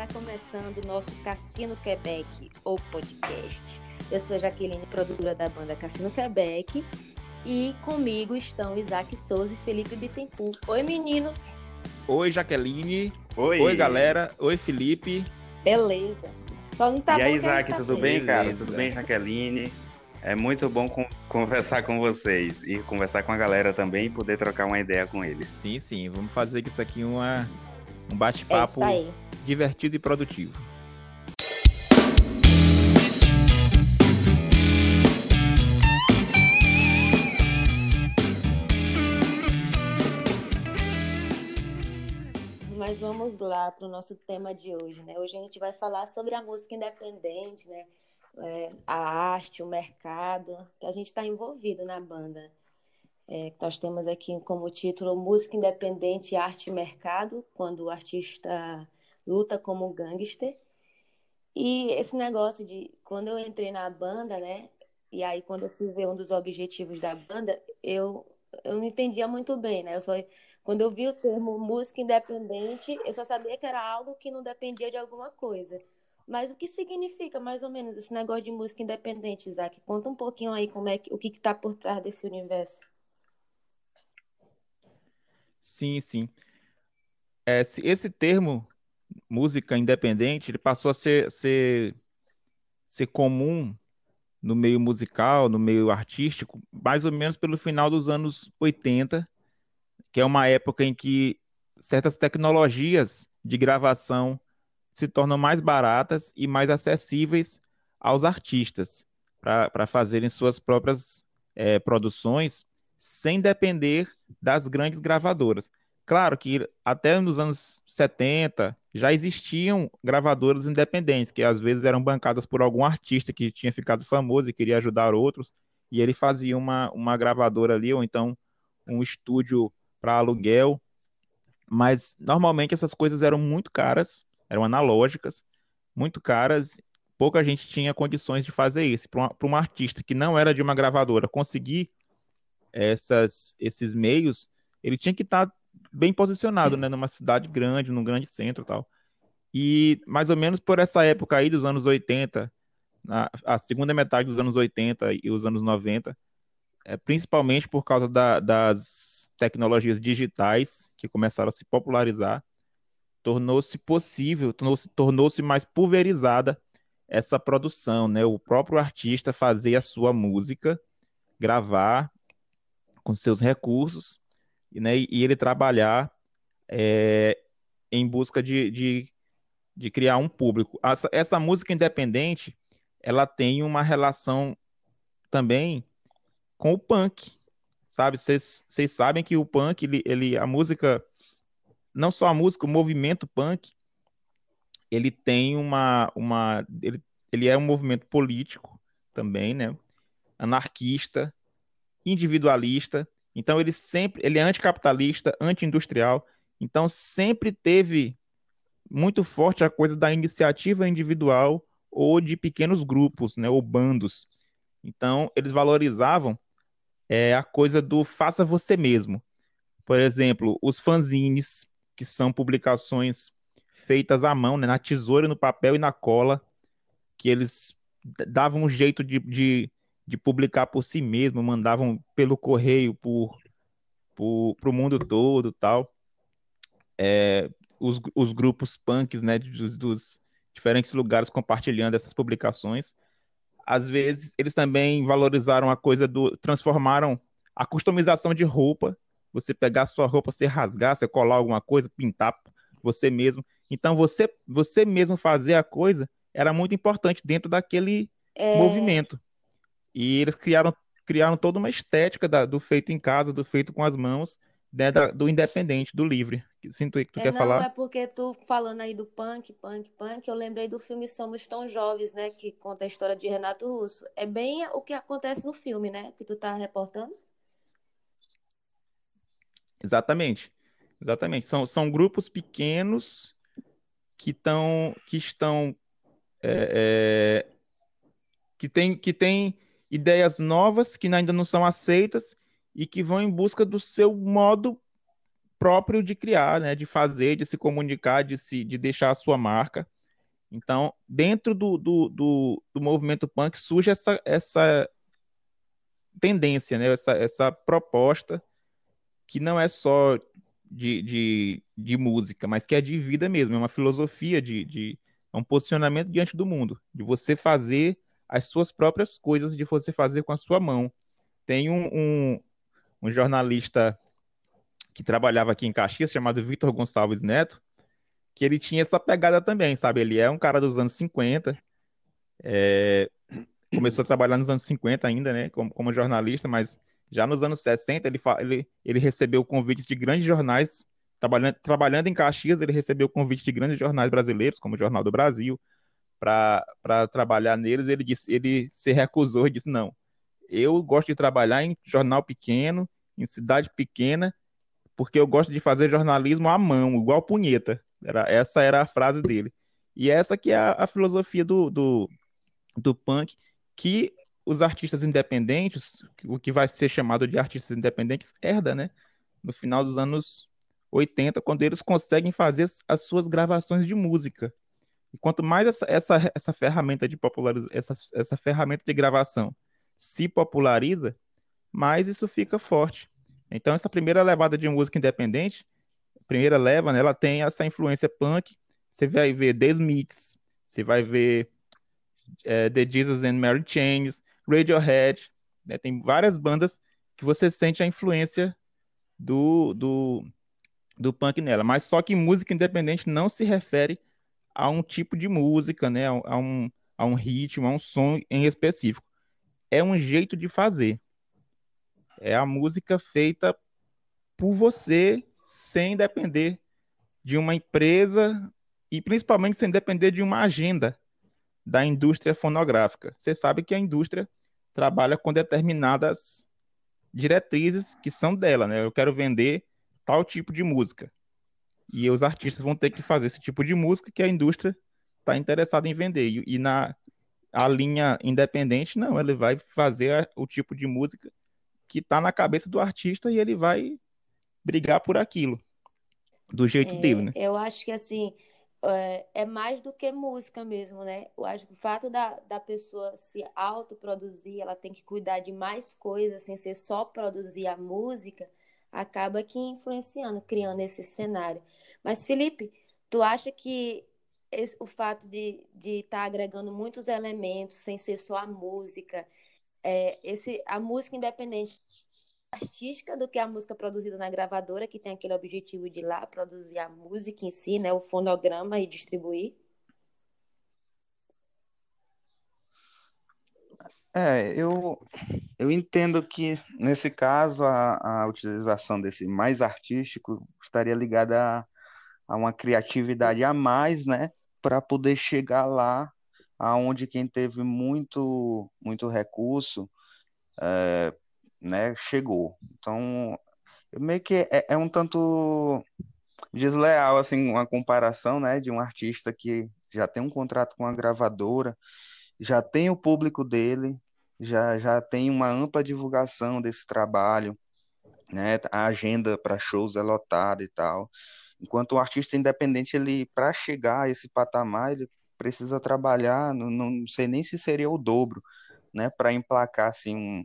Está começando o nosso Cassino Quebec, ou podcast. Eu sou Jaqueline, produtora da banda Cassino Quebec, e comigo estão Isaac Souza e Felipe Bittencourt. Oi, meninos! Oi, Jaqueline! Oi! Oi, galera! Oi, Felipe! Beleza! Só não tá e aí, Isaac, tá tudo bem, cara? Tudo bem, Jaqueline? É muito bom conversar com vocês e conversar com a galera também e poder trocar uma ideia com eles. Sim, sim. Vamos fazer isso aqui uma, um bate-papo é divertido e produtivo. Mas vamos lá para o nosso tema de hoje, né? Hoje a gente vai falar sobre a música independente, né? É, a arte, o mercado, que a gente está envolvido na banda. É, nós temos aqui como título Música Independente, Arte e Mercado, quando o artista luta como gangster. E esse negócio de quando eu entrei na banda, né? E aí quando eu fui ver um dos objetivos da banda, eu eu não entendia muito bem, né? Eu só quando eu vi o termo música independente, eu só sabia que era algo que não dependia de alguma coisa. Mas o que significa mais ou menos esse negócio de música independente, Isaac? Conta um pouquinho aí como é que, o que está por trás desse universo. Sim, sim. Esse, esse termo, música independente, ele passou a ser, ser, ser comum no meio musical, no meio artístico, mais ou menos pelo final dos anos 80, que é uma época em que certas tecnologias de gravação se tornam mais baratas e mais acessíveis aos artistas para fazerem suas próprias é, produções sem depender das grandes gravadoras. Claro que até nos anos 70 já existiam gravadoras independentes, que às vezes eram bancadas por algum artista que tinha ficado famoso e queria ajudar outros, e ele fazia uma, uma gravadora ali, ou então um estúdio para aluguel. Mas normalmente essas coisas eram muito caras, eram analógicas, muito caras, pouca gente tinha condições de fazer isso. Para um artista que não era de uma gravadora conseguir essas, esses meios, ele tinha que estar tá bem posicionado, né, numa cidade grande, num grande centro, tal. E mais ou menos por essa época aí dos anos 80, na, a segunda metade dos anos 80 e os anos 90, é, principalmente por causa da, das tecnologias digitais que começaram a se popularizar, tornou-se possível, tornou-se tornou mais pulverizada essa produção, né? O próprio artista fazer a sua música, gravar com seus recursos, né, e ele trabalhar é, em busca de, de, de, criar um público. Essa, essa música independente, ela tem uma relação também com o punk, sabe? Vocês sabem que o punk, ele, ele, a música, não só a música, o movimento punk, ele tem uma, uma ele, ele é um movimento político também, né? Anarquista, individualista. Então ele sempre, ele é anticapitalista, anti-industrial. Então sempre teve muito forte a coisa da iniciativa individual ou de pequenos grupos, né, ou bandos. Então eles valorizavam é, a coisa do faça você mesmo. Por exemplo, os fanzines, que são publicações feitas à mão, né, na tesoura, no papel e na cola, que eles davam um jeito de, de de publicar por si mesmo, mandavam pelo correio por, por o mundo todo tal. É, os, os grupos punks, né, dos, dos diferentes lugares compartilhando essas publicações. Às vezes, eles também valorizaram a coisa do. transformaram a customização de roupa. Você pegar a sua roupa, você rasgar, você colar alguma coisa, pintar você mesmo. Então, você, você mesmo fazer a coisa era muito importante dentro daquele é... movimento. E eles criaram, criaram toda uma estética da, do feito em casa, do feito com as mãos, né, da, do independente, do livre. Sinto que tu é, quer não, falar? é porque tu falando aí do punk, punk, punk, eu lembrei do filme Somos Tão Jovens, né, que conta a história de Renato Russo. É bem o que acontece no filme, né, que tu tá reportando? Exatamente. Exatamente. São, são grupos pequenos que, tão, que estão é, é, que tem, que tem ideias novas que ainda não são aceitas e que vão em busca do seu modo próprio de criar, né, de fazer, de se comunicar, de se de deixar a sua marca. Então, dentro do, do, do, do movimento punk surge essa, essa tendência, né, essa, essa proposta que não é só de, de, de música, mas que é de vida mesmo, é uma filosofia de, de é um posicionamento diante do mundo, de você fazer as suas próprias coisas, de você fazer com a sua mão. Tem um, um, um jornalista que trabalhava aqui em Caxias, chamado Vitor Gonçalves Neto, que ele tinha essa pegada também, sabe? Ele é um cara dos anos 50, é... começou a trabalhar nos anos 50 ainda, né, como, como jornalista, mas já nos anos 60 ele, ele, ele recebeu convites de grandes jornais, trabalhando, trabalhando em Caxias, ele recebeu convites de grandes jornais brasileiros, como o Jornal do Brasil, para trabalhar neles, ele, disse, ele se recusou e disse, não, eu gosto de trabalhar em jornal pequeno, em cidade pequena, porque eu gosto de fazer jornalismo à mão, igual punheta. Era, essa era a frase dele. E essa que é a, a filosofia do, do, do punk, que os artistas independentes, o que vai ser chamado de artistas independentes, herda, né? No final dos anos 80, quando eles conseguem fazer as suas gravações de música. E quanto mais essa, essa, essa ferramenta de popularização, essa, essa ferramenta de gravação se populariza, mais isso fica forte. Então, essa primeira levada de música independente, primeira leva, né, ela tem essa influência punk. Você vai ver The Smiths, você vai ver é, The Jesus and Mary Chains, Radiohead, né, tem várias bandas que você sente a influência do, do, do punk nela. Mas só que música independente não se refere a um tipo de música, né, a um, a um ritmo, a um som em específico é um jeito de fazer. É a música feita por você, sem depender de uma empresa e principalmente sem depender de uma agenda da indústria fonográfica. Você sabe que a indústria trabalha com determinadas diretrizes que são dela, né? Eu quero vender tal tipo de música. E os artistas vão ter que fazer esse tipo de música que a indústria está interessada em vender. E, e na, a linha independente, não, ele vai fazer o tipo de música que está na cabeça do artista e ele vai brigar por aquilo, do jeito é, dele, né? Eu acho que assim é, é, mais do que música mesmo, né? Eu acho que o fato da, da pessoa se autoproduzir, ela tem que cuidar de mais coisas, sem ser só produzir a música, acaba que influenciando, criando esse cenário. Mas, Felipe, tu acha que esse, o fato de estar de tá agregando muitos elementos, sem ser só a música, é, esse, a música independente artística do que a música produzida na gravadora, que tem aquele objetivo de ir lá produzir a música em si, né, o fonograma e distribuir? É, eu, eu entendo que, nesse caso, a, a utilização desse mais artístico estaria ligada a, a uma criatividade a mais, né? para poder chegar lá aonde quem teve muito muito recurso é, né chegou então meio que é, é, um tanto desleal assim uma comparação né de um artista que já tem um contrato com a gravadora já tem o público dele já já tem uma ampla divulgação desse trabalho né? A agenda para shows é lotada e tal. Enquanto o artista independente, ele para chegar a esse patamar, ele precisa trabalhar, não, não sei nem se seria o dobro, né, para emplacar assim um,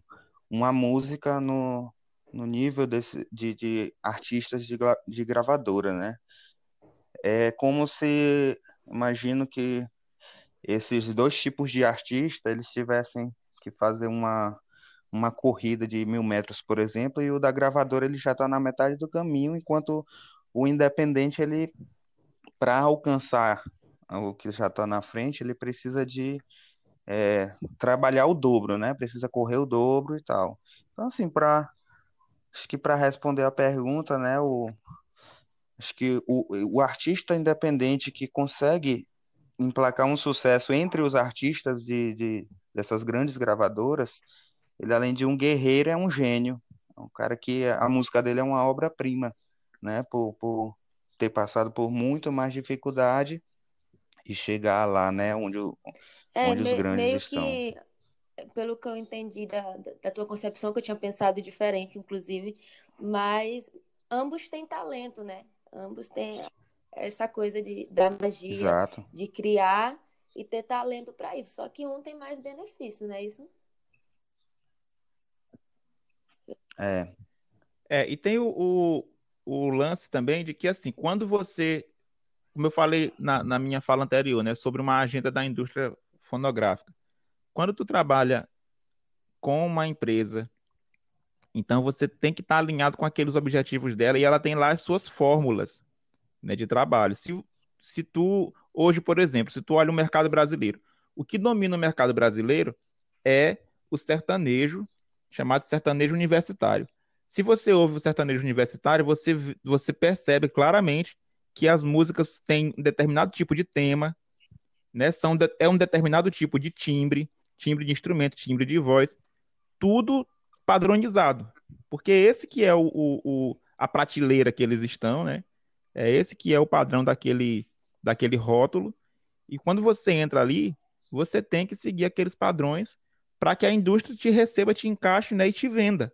uma música no, no nível desse, de, de artistas de, de gravadora, né? É como se, imagino que esses dois tipos de artista, eles tivessem que fazer uma, uma corrida de mil metros, por exemplo, e o da gravadora ele já está na metade do caminho, enquanto o independente, ele, para alcançar o que já está na frente, ele precisa de é, trabalhar o dobro, né? Precisa correr o dobro e tal. Então, assim, para acho que para responder a pergunta, né, o acho que o, o artista independente que consegue emplacar um sucesso entre os artistas de, de dessas grandes gravadoras, ele além de um guerreiro é um gênio, é um cara que a música dele é uma obra-prima né? Por, por ter passado por muito mais dificuldade e chegar lá, né? Onde, é, onde me, os grandes meio estão. Que, pelo que eu entendi da, da tua concepção, que eu tinha pensado diferente, inclusive, mas ambos têm talento, né? Ambos têm essa coisa de, da magia, Exato. de criar e ter talento para isso. Só que um tem mais benefício, não é isso? É, É, e tem o, o, o lance também de que, assim, quando você, como eu falei na, na minha fala anterior, né, sobre uma agenda da indústria fonográfica, quando tu trabalha com uma empresa, então você tem que estar alinhado com aqueles objetivos dela e ela tem lá as suas fórmulas, né, de trabalho. Se, se tu, hoje, por exemplo, se tu olha o mercado brasileiro, o que domina o mercado brasileiro é o sertanejo, chamado sertanejo universitário. Se você ouve o sertanejo universitário, você, você percebe claramente que as músicas têm um determinado tipo de tema, né? São de, é um determinado tipo de timbre, timbre de instrumento, timbre de voz, tudo padronizado. Porque esse que é o, o, o, a prateleira que eles estão, né? É esse que é o padrão daquele, daquele rótulo. E quando você entra ali, você tem que seguir aqueles padrões para que a indústria te receba, te encaixe né, e te venda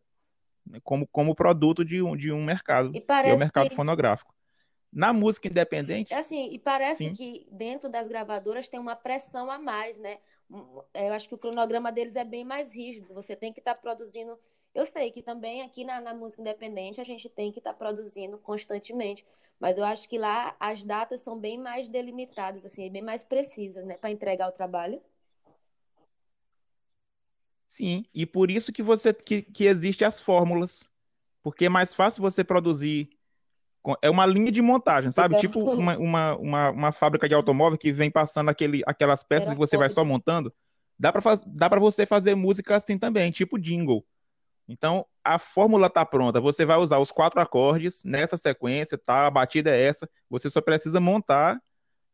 né, como, como produto de um, de um mercado, que é o mercado que, fonográfico. Na música independente, assim, e parece sim, que dentro das gravadoras tem uma pressão a mais, né? Eu acho que o cronograma deles é bem mais rígido. Você tem que estar produzindo. Eu sei que também aqui na, na música independente a gente tem que estar produzindo constantemente, mas eu acho que lá as datas são bem mais delimitadas, assim, bem mais precisas, né, para entregar o trabalho. sim. E por isso que você que, que existe as fórmulas. Porque é mais fácil você produzir. É uma linha de montagem, sabe? Fica... Tipo uma, uma, uma, uma fábrica de automóvel que vem passando aquele, aquelas peças Era e você vai só montando. Dá para faz, dá para você fazer música assim também, tipo jingle. Então, a fórmula tá pronta. Você vai usar os quatro acordes nessa sequência, tá? A batida é essa. Você só precisa montar,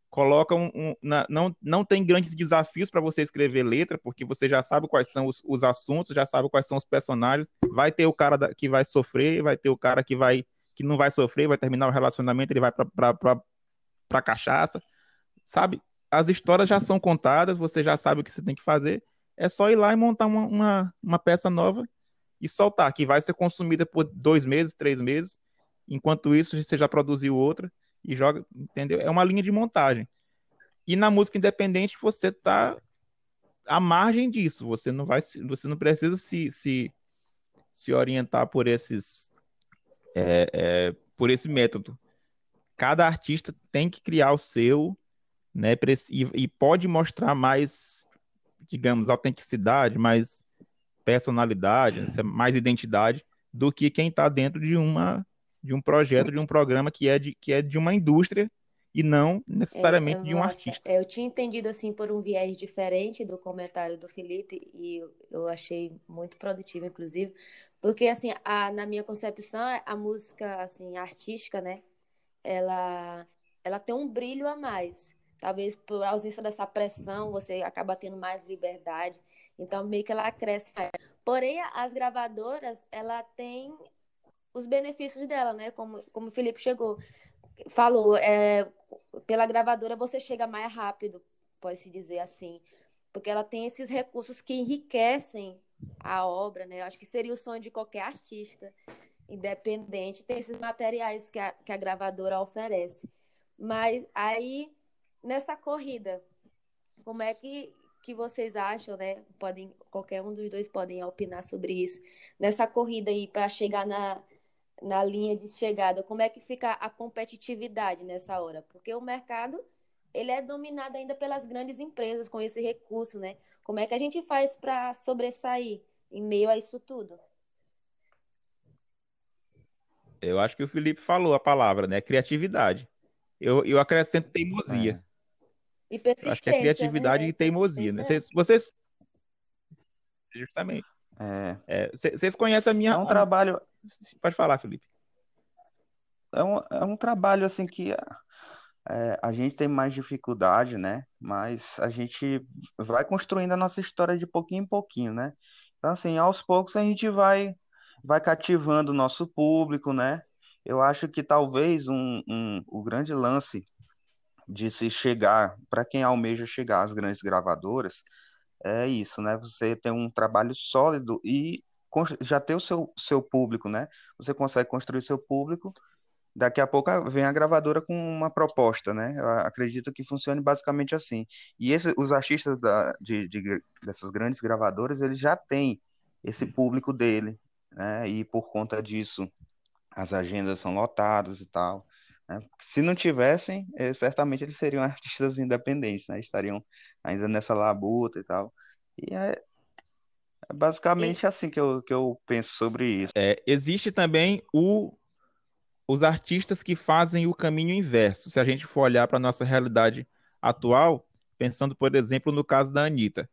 coloca um, um- na- não, não tem grandes desafios para você escrever letra, porque você já sabe quais são os, os assuntos, já sabe quais são os personagens. Vai ter o cara da- que vai sofrer, vai ter o cara que vai que não vai sofrer, vai terminar o relacionamento, ele vai para cachaça, sabe? As histórias já são contadas, você já sabe o que você tem que fazer. É só ir lá e montar uma, uma, uma peça nova e soltar, que vai ser consumida por dois meses, três meses. Enquanto isso, você já produziu outra e joga, entendeu? É uma linha de montagem. E na música independente, você tá à margem disso. Você não vai, você não precisa se, se, se orientar por esses, é, é, por esse método. Cada artista tem que criar o seu, né? E, e pode mostrar mais, digamos, autenticidade, mais personalidade, né, mais identidade do que quem está dentro de uma de um projeto, de um programa que é de, que é de uma indústria e não É, é necessariamente de um massa. artista. Eu tinha entendido assim por um viés diferente do comentário do Felipe e eu, eu achei muito produtivo, inclusive, porque assim, a, na minha concepção, a música assim artística, né? Ela, ela tem um brilho a mais. Talvez por ausência dessa pressão, você acaba tendo mais liberdade. Então, meio que ela cresce. Porém, as gravadoras, ela tem os benefícios dela, né? Como, como o Felipe chegou, falou, é, pela gravadora você chega mais rápido, pode-se dizer assim. Porque ela tem esses recursos que enriquecem a obra, né? Eu acho que seria o sonho de qualquer artista independente, ter esses materiais que a, que a gravadora oferece. Mas aí, nessa corrida, como é que, que vocês acham, né? Podem, qualquer um dos dois podem opinar sobre isso. Nessa corrida aí para chegar na, na linha de chegada, como é que fica a competitividade nessa hora? Porque o mercado ele é dominado ainda pelas grandes empresas com esse recurso, né? Como é que a gente faz para sobressair em meio a isso tudo? Eu acho que o Felipe falou a palavra, né? Criatividade. Eu, eu acrescento É, E Eu acho que é persistência, né? criatividade É, e teimosia, né? persistência. Vocês, vocês justamente. é, É, vocês vocês conhecem a minha. é um trabalho, Pode falar, Felipe. é um, é um trabalho assim que é, a gente tem mais dificuldade, né? Mas a gente vai construindo a nossa história de pouquinho em pouquinho, né? Então, assim, aos poucos a gente vai, vai cativando o nosso público, né? Eu acho que talvez um, um, o grande lance de se chegar, para quem almeja chegar às grandes gravadoras, é isso, né? Você tem um trabalho sólido e já ter o seu, seu público, né? Você consegue construir seu público, daqui a pouco vem a gravadora com uma proposta, né? Eu acredito que funcione basicamente assim. E esse, os artistas da, de, de, dessas grandes gravadoras, eles já têm esse público dele, né? E por conta disso, as agendas são lotadas e tal. Né? Se não tivessem, eh, certamente eles seriam artistas independentes, né? Estariam ainda nessa labuta e tal. E é, é basicamente e... assim que eu, que eu penso sobre isso. É, existe também o, os artistas que fazem o caminho inverso. Se a gente for olhar para a nossa realidade atual, pensando, por exemplo, no caso da Anitta,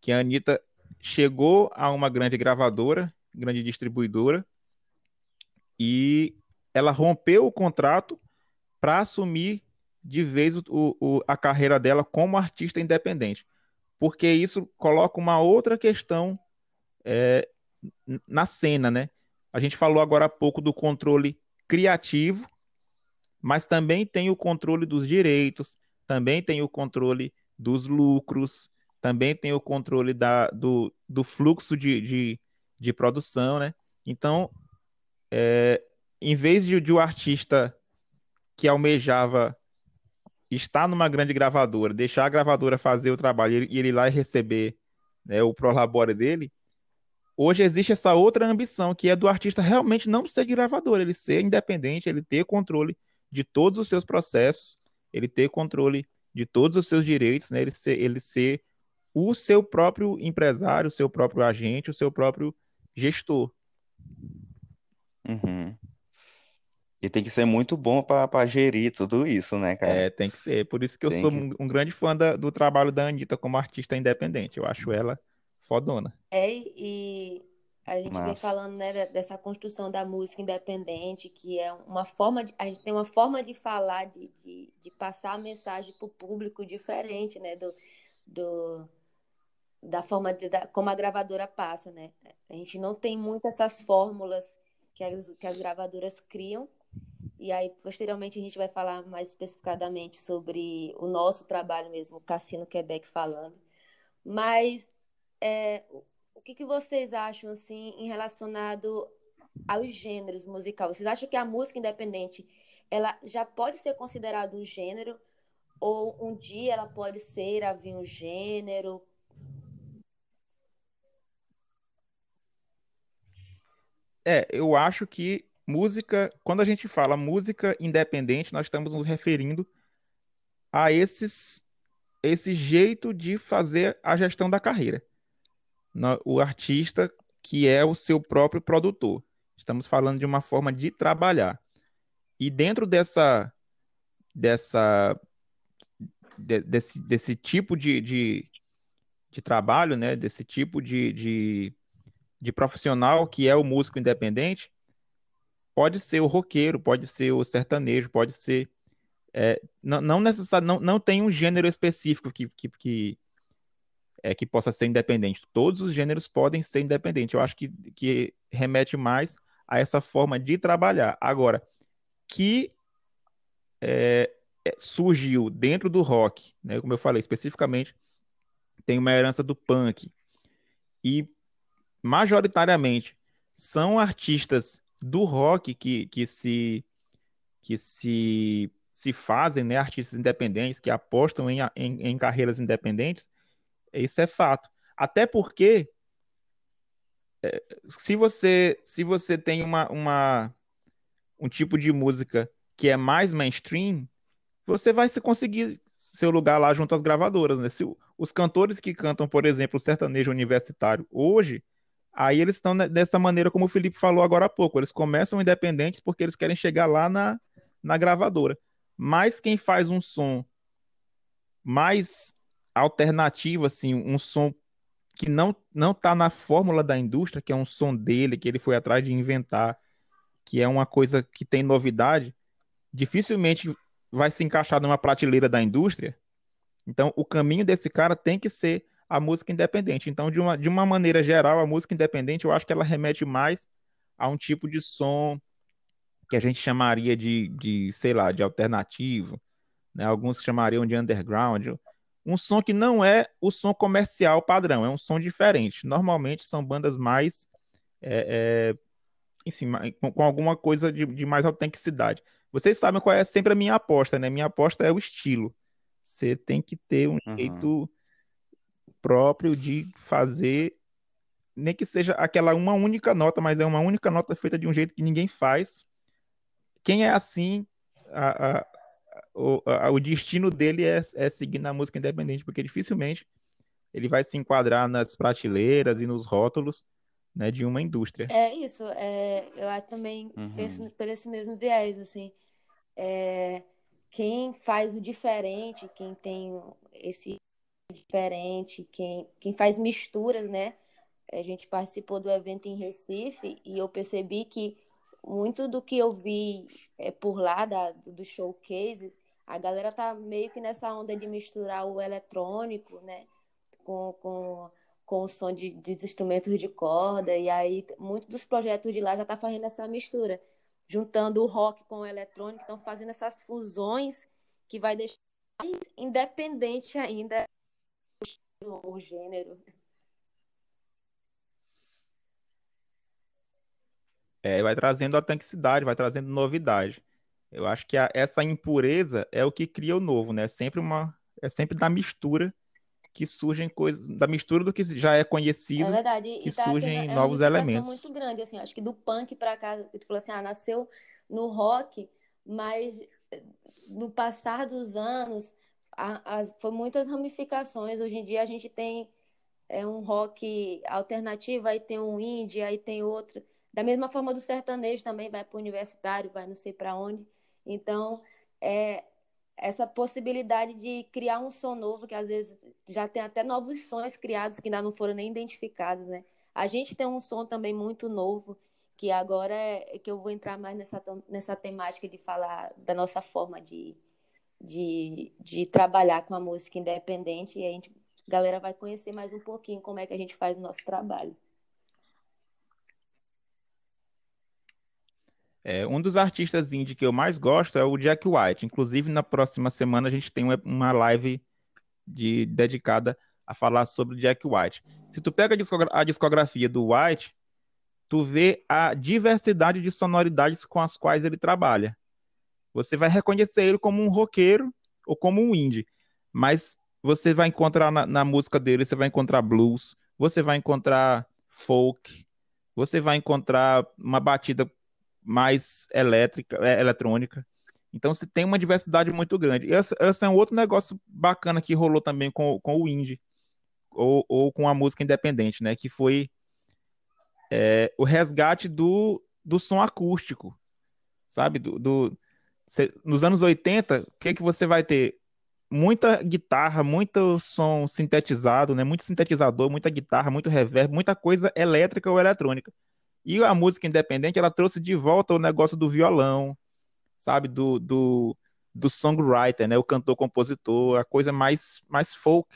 que a Anitta chegou a uma grande gravadora, grande distribuidora, e ela rompeu o contrato para assumir de vez o, o, a carreira dela como artista independente, porque isso coloca uma outra questão é, na cena, né? A gente falou agora há pouco do controle criativo, mas também tem o controle dos direitos, também tem o controle dos lucros, também tem o controle da, do, do fluxo de, de, de produção, né? Então, é, em vez de, de o artista que almejava estar numa grande gravadora, deixar a gravadora fazer o trabalho e ele ir lá e receber né, o prolabore dele, hoje existe essa outra ambição, que é do artista realmente não ser gravador, ele ser independente, ele ter controle de todos os seus processos, ele ter controle de todos os seus direitos, né, ele, ser, ele ser o seu próprio empresário, o seu próprio agente, o seu próprio gestor. Uhum. E tem que ser muito bom para gerir tudo isso, né, cara? É, tem que ser. Por isso que eu tem sou que... um, um, grande fã da, do trabalho da Anitta como artista independente. Eu acho ela fodona. É, e a gente vem falando, né, dessa construção da música independente, que é uma forma, de, a gente tem uma forma de falar, de, de, de passar a mensagem para o público diferente, né, do, do, da forma de, da, como a gravadora passa, né? A gente não tem muito essas fórmulas que as, que as gravadoras criam, e aí, posteriormente, a gente vai falar mais especificadamente sobre o nosso trabalho mesmo, o Cassino Quebec falando. Mas é, o que, que vocês acham, assim, em relacionado aos gêneros musicais? Vocês acham que a música independente ela já pode ser considerada um gênero? Ou um dia ela pode ser a vir um gênero? É, eu acho que música, quando a gente fala música independente, nós estamos nos referindo a esses esse jeito de fazer a gestão da carreira. O artista que é o seu próprio produtor. Estamos falando de uma forma de trabalhar. E dentro dessa dessa de, desse, desse tipo de, de, de, trabalho, né, desse tipo de, de, de profissional que é o músico independente, pode ser o roqueiro, pode ser o sertanejo, pode ser. É, não, não necessariamente, não, não tem um gênero específico que, que, que, é, que possa ser independente. Todos os gêneros podem ser independentes. Eu acho que, que remete mais a essa forma de trabalhar. Agora, que é, é surgiu dentro do rock, né, como eu falei especificamente, tem uma herança do punk. E majoritariamente são artistas do rock que, que se que se se fazem, né, artistas independentes que apostam em, em, em carreiras independentes, isso é fato. Até porque é, se você se você tem uma, uma um tipo de música que é mais mainstream, você vai se conseguir seu lugar lá junto às gravadoras, né? Se, os cantores que cantam, por exemplo, sertanejo universitário hoje, Aí eles estão dessa maneira, como o Felipe falou agora há pouco. Eles começam independentes porque eles querem chegar lá na, na gravadora. Mas quem faz um som mais alternativo, assim, um som que não não está na fórmula da indústria, que é um som dele, que ele foi atrás de inventar, que é uma coisa que tem novidade, dificilmente vai se encaixar numa prateleira da indústria. Então, o caminho desse cara tem que ser a música independente. Então, de uma, de uma maneira geral, a música independente, eu acho que ela remete mais a um tipo de som que a gente chamaria de, de sei lá, de alternativo, né? Alguns chamariam de underground. Um som que não é o som comercial padrão, é um som diferente. Normalmente são bandas mais é, é, enfim, com, com alguma coisa de, de, mais autenticidade. Vocês sabem qual é sempre a minha aposta, né? Minha aposta é o estilo. Você tem que ter um uhum. jeito próprio de fazer, nem que seja aquela uma única nota, mas é uma única nota feita de um jeito que ninguém faz. Quem é assim, a, a, o, a, o destino dele é, é seguir na música independente, porque dificilmente ele vai se enquadrar nas prateleiras e nos rótulos né, de uma indústria. É isso, é, eu também uhum. penso por esse mesmo viés, assim, é, quem faz o diferente, quem tem esse diferente, quem, quem faz misturas, né, a gente participou do evento em Recife e eu percebi que muito do que eu vi é, por lá da, do showcase, a galera tá meio que nessa onda de misturar o eletrônico, né, com, com com o som de, de instrumentos de corda, e aí muitos dos projetos de lá já tá fazendo essa mistura, juntando o rock com o eletrônico, estão fazendo essas fusões que vai deixar mais independente ainda o gênero. É, vai trazendo autenticidade, vai trazendo novidade. Eu acho que a, essa impureza é o que cria o novo, né? É sempre uma, é sempre da mistura que surgem coisas da mistura do que já é conhecido, é verdade. que tá surgem é novos elementos. muito grande, assim, acho que do punk para cá, tu falou assim, ah, nasceu no rock, mas no passar dos anos, foi muitas ramificações. Hoje em dia a gente tem é, um rock alternativo, aí tem um indie, aí tem outro. Da mesma forma do sertanejo também vai para o universitário, vai não sei para onde. Então, é, essa possibilidade de criar um som novo, que às vezes já tem até novos sons criados que ainda não foram nem identificados, né? A gente tem um som também muito novo, que agora é, é que eu vou entrar mais nessa, nessa temática de falar da nossa forma de, de, de trabalhar com a música independente, e a gente, a galera vai conhecer mais um pouquinho como é que a gente faz o nosso trabalho. É, um dos artistas indie que eu mais gosto é o Jack White. Inclusive, na próxima semana a gente tem uma live de, dedicada a falar sobre o Jack White. Se tu pega a discografia do White, tu vê a diversidade de sonoridades com as quais ele trabalha. Você vai reconhecer ele como um roqueiro ou como um indie, mas você vai encontrar na, na música dele, você vai encontrar blues, você vai encontrar folk, você vai encontrar uma batida mais elétrica, é, eletrônica. Então você tem uma diversidade muito grande. Esse, esse, é um outro negócio bacana que rolou também com, com o indie, ou, ou com a música independente, né? Que foi é, o resgate do, do som acústico, sabe? Do, do cê, nos anos 80, o que, que você vai ter? Muita guitarra, muito som sintetizado, né? Muito sintetizador, muita guitarra, muito reverb, muita coisa elétrica ou eletrônica. E a música independente, ela trouxe de volta o negócio do violão, sabe? Do, do, do songwriter, né? O cantor-compositor, a coisa mais, mais folk.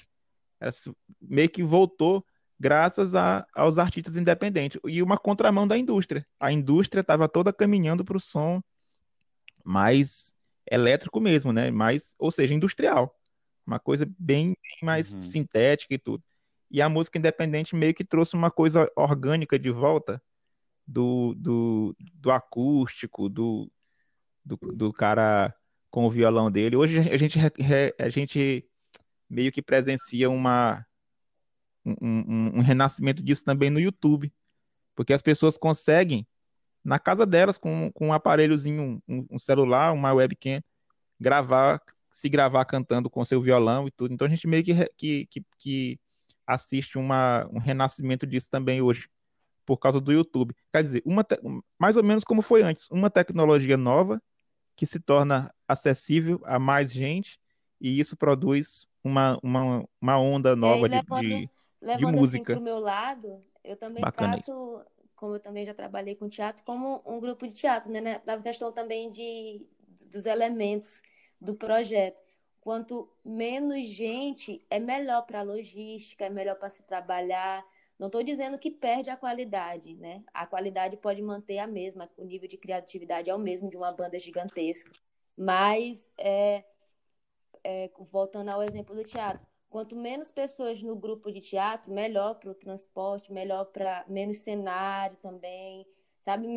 Essa, meio que voltou graças a, aos artistas independentes. E uma contramão da indústria. A indústria estava toda caminhando para o som mais elétrico mesmo, né? Mais, ou seja, industrial. Uma coisa bem, bem mais uhum. sintética e tudo. E a música independente meio que trouxe uma coisa orgânica de volta, do, do, do acústico, do, do, do, cara com o violão dele. Hoje a gente, a gente meio que presencia uma, um, um, um renascimento disso também no YouTube, porque as pessoas conseguem, na casa delas, com, com um aparelhozinho, um, um celular, uma webcam, gravar, se gravar cantando com seu violão e tudo. Então a gente meio que, que, que, que assiste uma, um renascimento disso também hoje por causa do YouTube. Quer dizer, uma te... mais ou menos como foi antes, uma tecnologia nova que se torna acessível a mais gente e isso produz uma, uma, uma onda nova aí, levando, de, de, levando de assim música. Assim, pro meu lado, eu também Bacana trato, isso. Como eu também já trabalhei com teatro, como um grupo de teatro, né? Na questão também de, dos elementos do projeto. Quanto menos gente, é melhor para a logística, é melhor para se trabalhar, não estou dizendo que perde a qualidade, né? A qualidade pode manter a mesma, o nível de criatividade é o mesmo de uma banda gigantesca. Mas, é, é, voltando ao exemplo do teatro, quanto menos pessoas no grupo de teatro, melhor para o transporte, melhor para menos cenário também, sabe?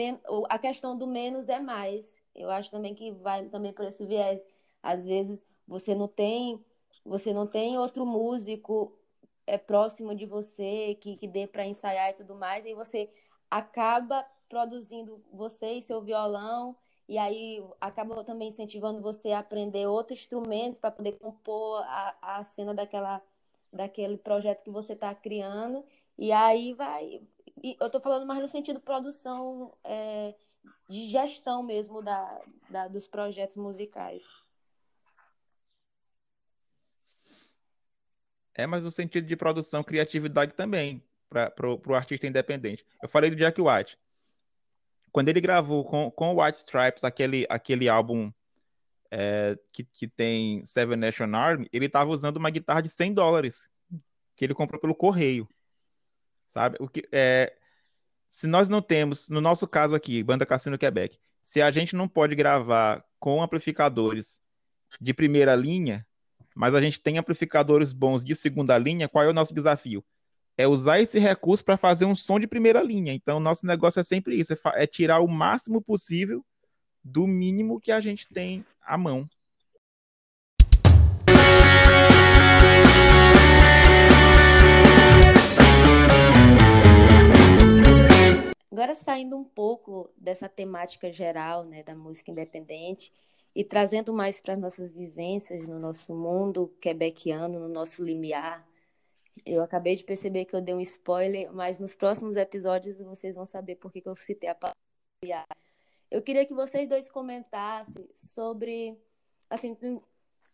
A questão do menos é mais. Eu acho também que vai também por esse viés. Às vezes você não tem, você não tem outro músico é próximo de você que, que dê para ensaiar e tudo mais, e você acaba produzindo você e seu violão e aí acaba também incentivando você a aprender outro instrumento para poder compor a, a cena daquela, daquele projeto que você está criando. E aí vai. E eu estou falando mais no sentido produção, é, de gestão mesmo da, da, dos projetos musicais. É, mas no sentido de produção, criatividade também, para o artista independente. Eu falei do Jack White quando ele gravou com, com White Stripes aquele, aquele álbum é, que, que tem Seven Nation Army, ele estava usando uma guitarra de 100 dólares que ele comprou pelo correio, sabe? O que é, se nós não temos, no nosso caso aqui, Banda Cassino Quebec, se a gente não pode gravar com amplificadores de primeira linha, mas a gente tem amplificadores bons de segunda linha, qual é o nosso desafio? É usar esse recurso para fazer um som de primeira linha. Então, nosso negócio é sempre isso: é, é tirar o máximo possível do mínimo que a gente tem à mão. Agora saindo um pouco dessa temática geral, né, da música independente e trazendo mais para nossas vivências no nosso mundo quebequiano, no nosso limiar, eu acabei de perceber que eu dei um spoiler, mas nos próximos episódios vocês vão saber por que, eu citei a palavra. Eu queria que vocês dois comentassem sobre, assim,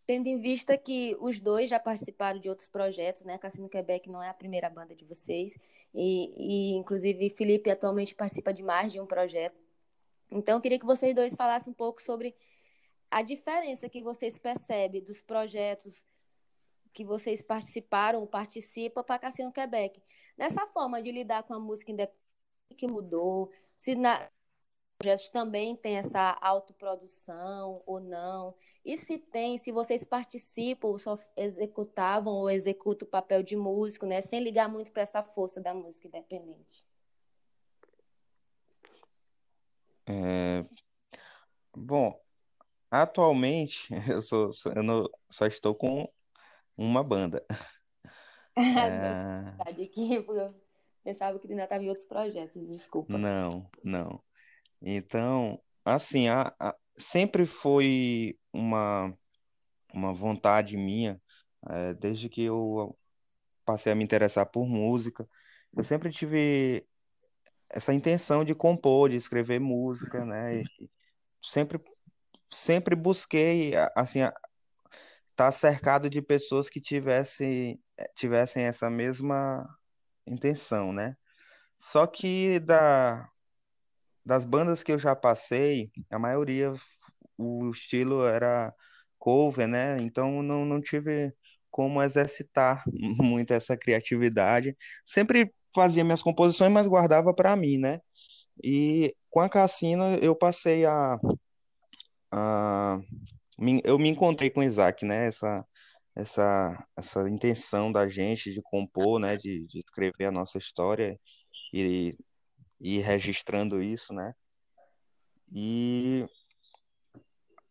tendo em vista que os dois já participaram de outros projetos, né? Cassino Quebec não é a primeira banda de vocês, e, e inclusive Felipe atualmente participa de mais de um projeto. Então, eu queria que vocês dois falassem um pouco sobre a diferença que vocês percebem dos projetos que vocês participaram ou participam para Cassino Quebec. Nessa forma de lidar com a música independente que mudou, se na projetos também tem essa autoprodução ou não, e se tem, se vocês participam ou só executavam ou executam o papel de músico, né, sem ligar muito para essa força da música independente. É... Bom, atualmente eu, sou, eu não, só estou com uma banda. é... Aqui, eu pensava que ainda estava em outros projetos, desculpa. Não, não. Então, assim, a, a, sempre foi uma, uma vontade minha, é, desde que eu passei a me interessar por música, eu sempre tive essa intenção de compor, de escrever música, né? E sempre, sempre busquei, assim, tá cercado de pessoas que tivessem, tivessem essa mesma intenção, né? Só que da, das bandas que eu já passei, a maioria o estilo era cover, né? Então não, não tive como exercitar muito essa criatividade. Sempre fazia minhas composições, mas guardava para mim, né? E com a Cassina eu passei a, a eu me encontrei com o Isaac, né? Essa, essa, essa intenção da gente de compor, né? De, de escrever a nossa história e, ir registrando isso, né? E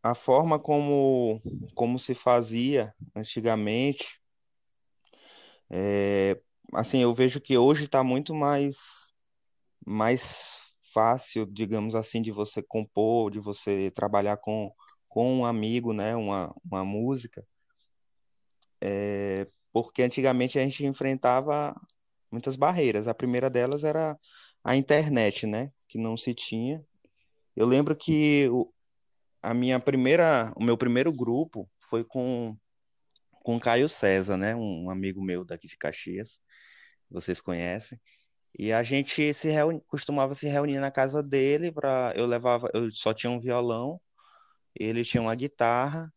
a forma como, como se fazia antigamente, é, assim, eu vejo que hoje está muito mais, mais fácil, digamos assim, de você compor, de você trabalhar com com um amigo, né, uma, uma música, é, porque antigamente a gente enfrentava muitas barreiras. A primeira delas era a internet, né, que não se tinha. Eu lembro que o, a minha primeira, o meu primeiro grupo foi com com Caio César, né, um amigo meu daqui de Caxias, vocês conhecem. E a gente se reuni, costumava se reunir na casa dele para eu levava, eu só tinha um violão ele tinha uma guitarra,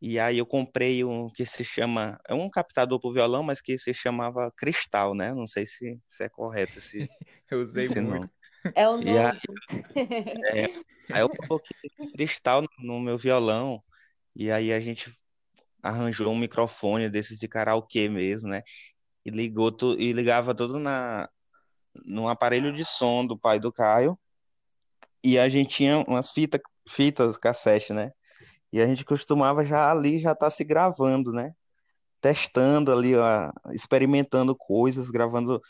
e aí eu comprei um que se chama, é um captador para violão, mas que se chamava Cristal, né? Não sei se, se é correto esse, eu usei esse muito. nome. É o nome. Aí, é, aí eu coloquei Cristal no meu violão, e aí a gente arranjou um microfone desses de karaokê mesmo, né? E ligou tu, e ligava tudo na num aparelho de som do pai do Caio. E a gente tinha umas fitas fitas cassete, né? E a gente costumava já ali já estar tá se gravando, né? Testando ali, ó, experimentando coisas, gravando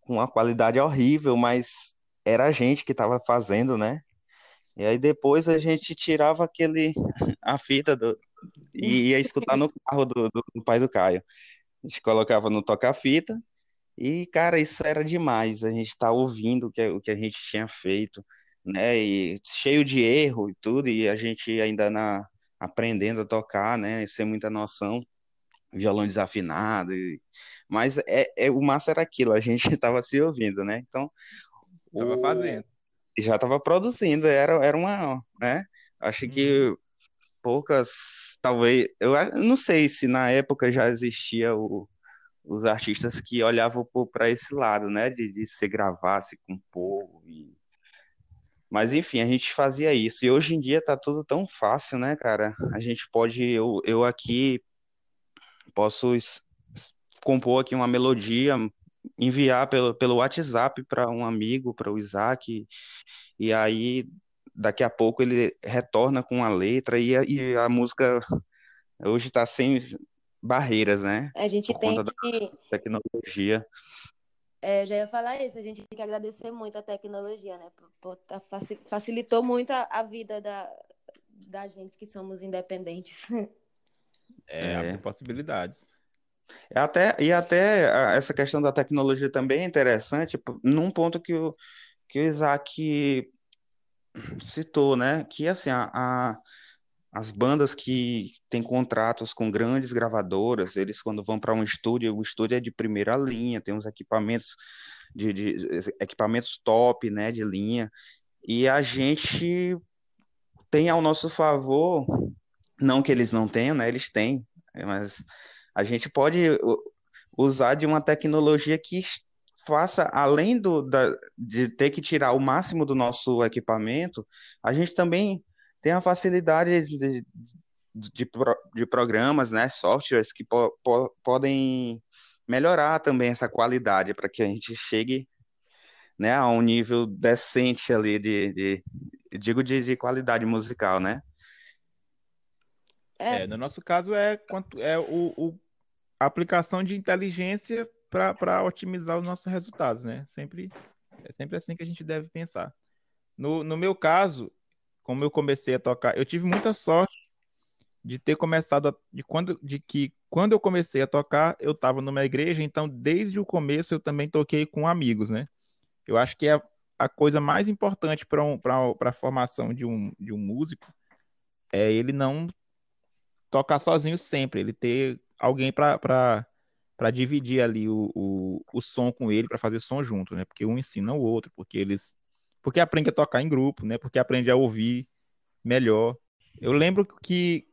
com uma qualidade horrível, mas era a gente que estava fazendo, né? E aí depois a gente tirava aquele a fita do, e ia escutar no carro do, do, do pai do Caio. A gente colocava no toca-fita e, cara, isso era demais. A gente tá ouvindo o que, o que a gente tinha feito, né? E cheio de erro e tudo, e a gente ainda na, aprendendo a tocar, né? Sem muita noção, violão desafinado. E... Mas é, é, o massa era aquilo, a gente tava se ouvindo, né? Então. Tava o... fazendo. Já tava produzindo, era, era uma, né? Acho que uhum. poucas, talvez, eu não sei se na época já existia o, os artistas que olhavam para esse lado, né, de, de se gravar, se compor. E... Mas enfim, a gente fazia isso. E hoje em dia tá tudo tão fácil, né, cara? A gente pode, eu, eu aqui posso compor aqui uma melodia, enviar pelo, pelo WhatsApp para um amigo, para o Isaac, e aí daqui a pouco ele retorna com a letra e a, e a música hoje está sem barreiras, né? A gente Por tem que. Tecnologia. É, já ia falar isso, a gente tem que agradecer muito a tecnologia, né? Por, por, tá facilitou muito a, a, vida da, da gente que somos independentes. É, é. abre possibilidades. É até, e até essa questão da tecnologia também é interessante, num ponto que o, que o Isaac citou, né? Que assim, a, a as bandas que têm contratos com grandes gravadoras, eles quando vão para um estúdio, o estúdio é de primeira linha, tem uns equipamentos de, de, equipamentos top, né, de linha, e a gente tem ao nosso favor, não que eles não tenham, né, eles têm, mas a gente pode usar de uma tecnologia que faça, além do, da, de ter que tirar o máximo do nosso equipamento, a gente também tem a facilidade de, de, de, de programas, né, softwares que po, po, podem melhorar também essa qualidade para que a gente chegue né, a um nível decente ali de, de digo de, de qualidade musical, né? É. é no nosso caso é quanto é o, o a aplicação de inteligência para otimizar os nossos resultados, né? Sempre é sempre assim que a gente deve pensar. No, no meu caso, como eu comecei a tocar, eu tive muita sorte de ter começado a, de quando de que quando eu comecei a tocar, eu estava numa igreja, então desde o começo eu também toquei com amigos, né? Eu acho que é a coisa mais importante para um, a formação de um, de um músico é ele não tocar sozinho sempre, ele ter alguém para dividir ali o, o, o som com ele, para fazer som junto, né? Porque um ensina o outro, porque eles porque aprende a tocar em grupo, né? Porque aprende a ouvir melhor. Eu lembro que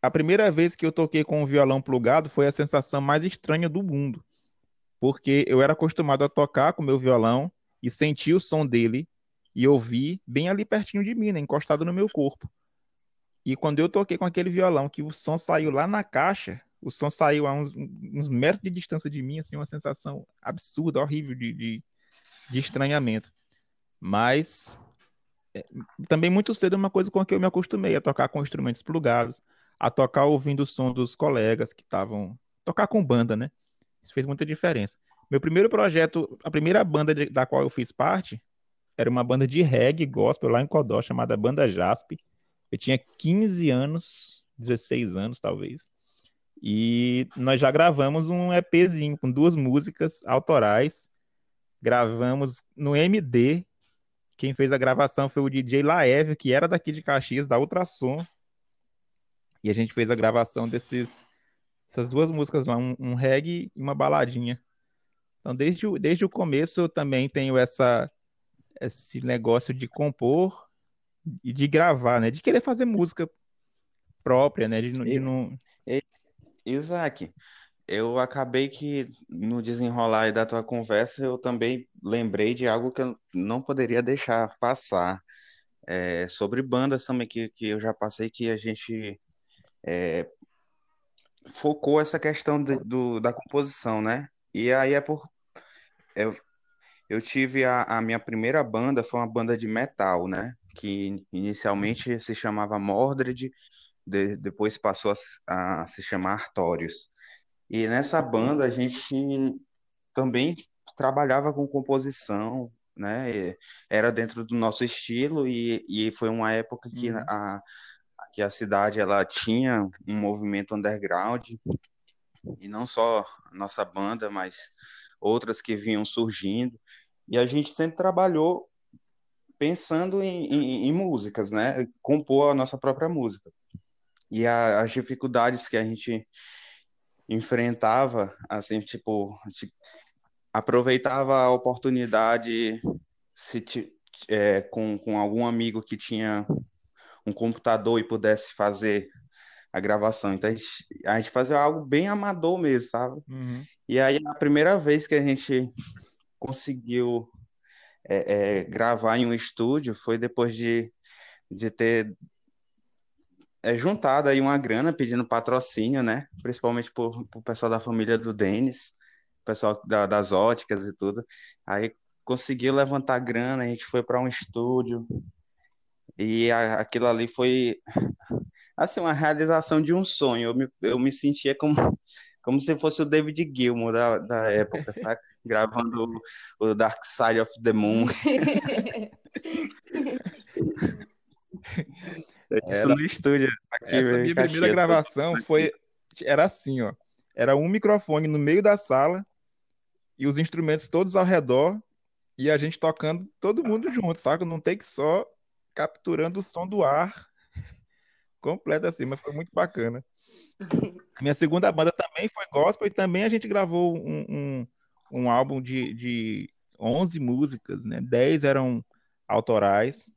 a primeira vez que eu toquei com o violão plugado foi a sensação mais estranha do mundo, porque eu era acostumado a tocar com meu violão e sentir o som dele e ouvir bem ali pertinho de mim, né? encostado no meu corpo. E quando eu toquei com aquele violão, que o som saiu lá na caixa, o som saiu a uns, uns metros de distância de mim, assim, uma sensação absurda, horrível de, de, de estranhamento. Mas é, também muito cedo é uma coisa com a que eu me acostumei a tocar com instrumentos plugados, a tocar ouvindo o som dos colegas que estavam tocar com banda, né? Isso fez muita diferença. Meu primeiro projeto, a primeira banda de, da qual eu fiz parte, era uma banda de reggae gospel lá em Codó, chamada Banda Jaspe. Eu tinha 15 anos, 16 anos talvez. E nós já gravamos um EPzinho com duas músicas autorais. Gravamos no MD, quem fez a gravação foi o DJ Laev, que era daqui de Caxias, da Ultrassom. E a gente fez a gravação desses, dessas duas músicas lá, um, um reggae e uma baladinha. Então, desde o, desde o começo, eu também tenho essa, esse negócio de compor e de gravar, né? De querer fazer música própria, né? De, de não... Isaac, eu acabei que no desenrolar da tua conversa eu também lembrei de algo que eu não poderia deixar passar. É, sobre bandas também que, que eu já passei que a gente é, focou essa questão de, do, da composição, né? E aí é por. Eu, eu tive a, a minha primeira banda, foi uma banda de metal, né? Que inicialmente se chamava Mordred, de, depois passou a, a se chamar Artorius. E nessa banda a gente também trabalhava com composição, né? Era dentro do nosso estilo e, e foi uma época que uhum. a, que a cidade ela tinha um movimento underground e não só a nossa banda, mas outras que vinham surgindo. E a gente sempre trabalhou pensando em, em, em músicas, né? Compor a nossa própria música. E a, as dificuldades que a gente enfrentava, assim, tipo, aproveitava a oportunidade se é, com, com algum amigo que tinha um computador e pudesse fazer a gravação. Então a gente, a gente fazia algo bem amador mesmo, sabe? Uhum. E aí a primeira vez que a gente conseguiu é, é, gravar em um estúdio foi depois de, de ter é, juntado aí uma grana pedindo patrocínio, né? Principalmente por, por pessoal da família do Denis, pessoal da, das óticas e tudo. Aí conseguiu levantar grana, a gente foi para um estúdio, e a, aquilo ali foi assim uma realização de um sonho. Eu me, eu me sentia como, como se fosse o David Gilmour da, da época, sabe? Gravando o, o, Dark Side of the Moon. Isso no estúdio. Aqui, Essa minha primeira gravação foi era assim, ó. Era um microfone no meio da sala e os instrumentos todos ao redor e a gente tocando todo mundo junto, sabe? Não tem que só capturando o som do ar completo assim, mas foi muito bacana. Minha segunda banda também foi gospel e também a gente gravou um, um, um álbum de, de 11 músicas, né? 10 eram autorais.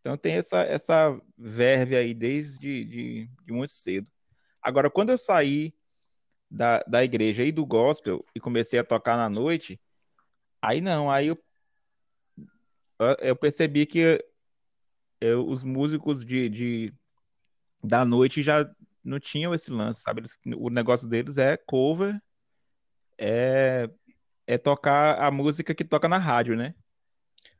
Então tem essa, essa verve aí desde de, de muito cedo. Agora, quando eu saí da, da igreja e do gospel e comecei a tocar na noite, aí não, aí eu, eu percebi que eu, os músicos de, de, da noite já não tinham esse lance, sabe? Eles, o negócio deles é cover, é, é tocar a música que toca na rádio, né?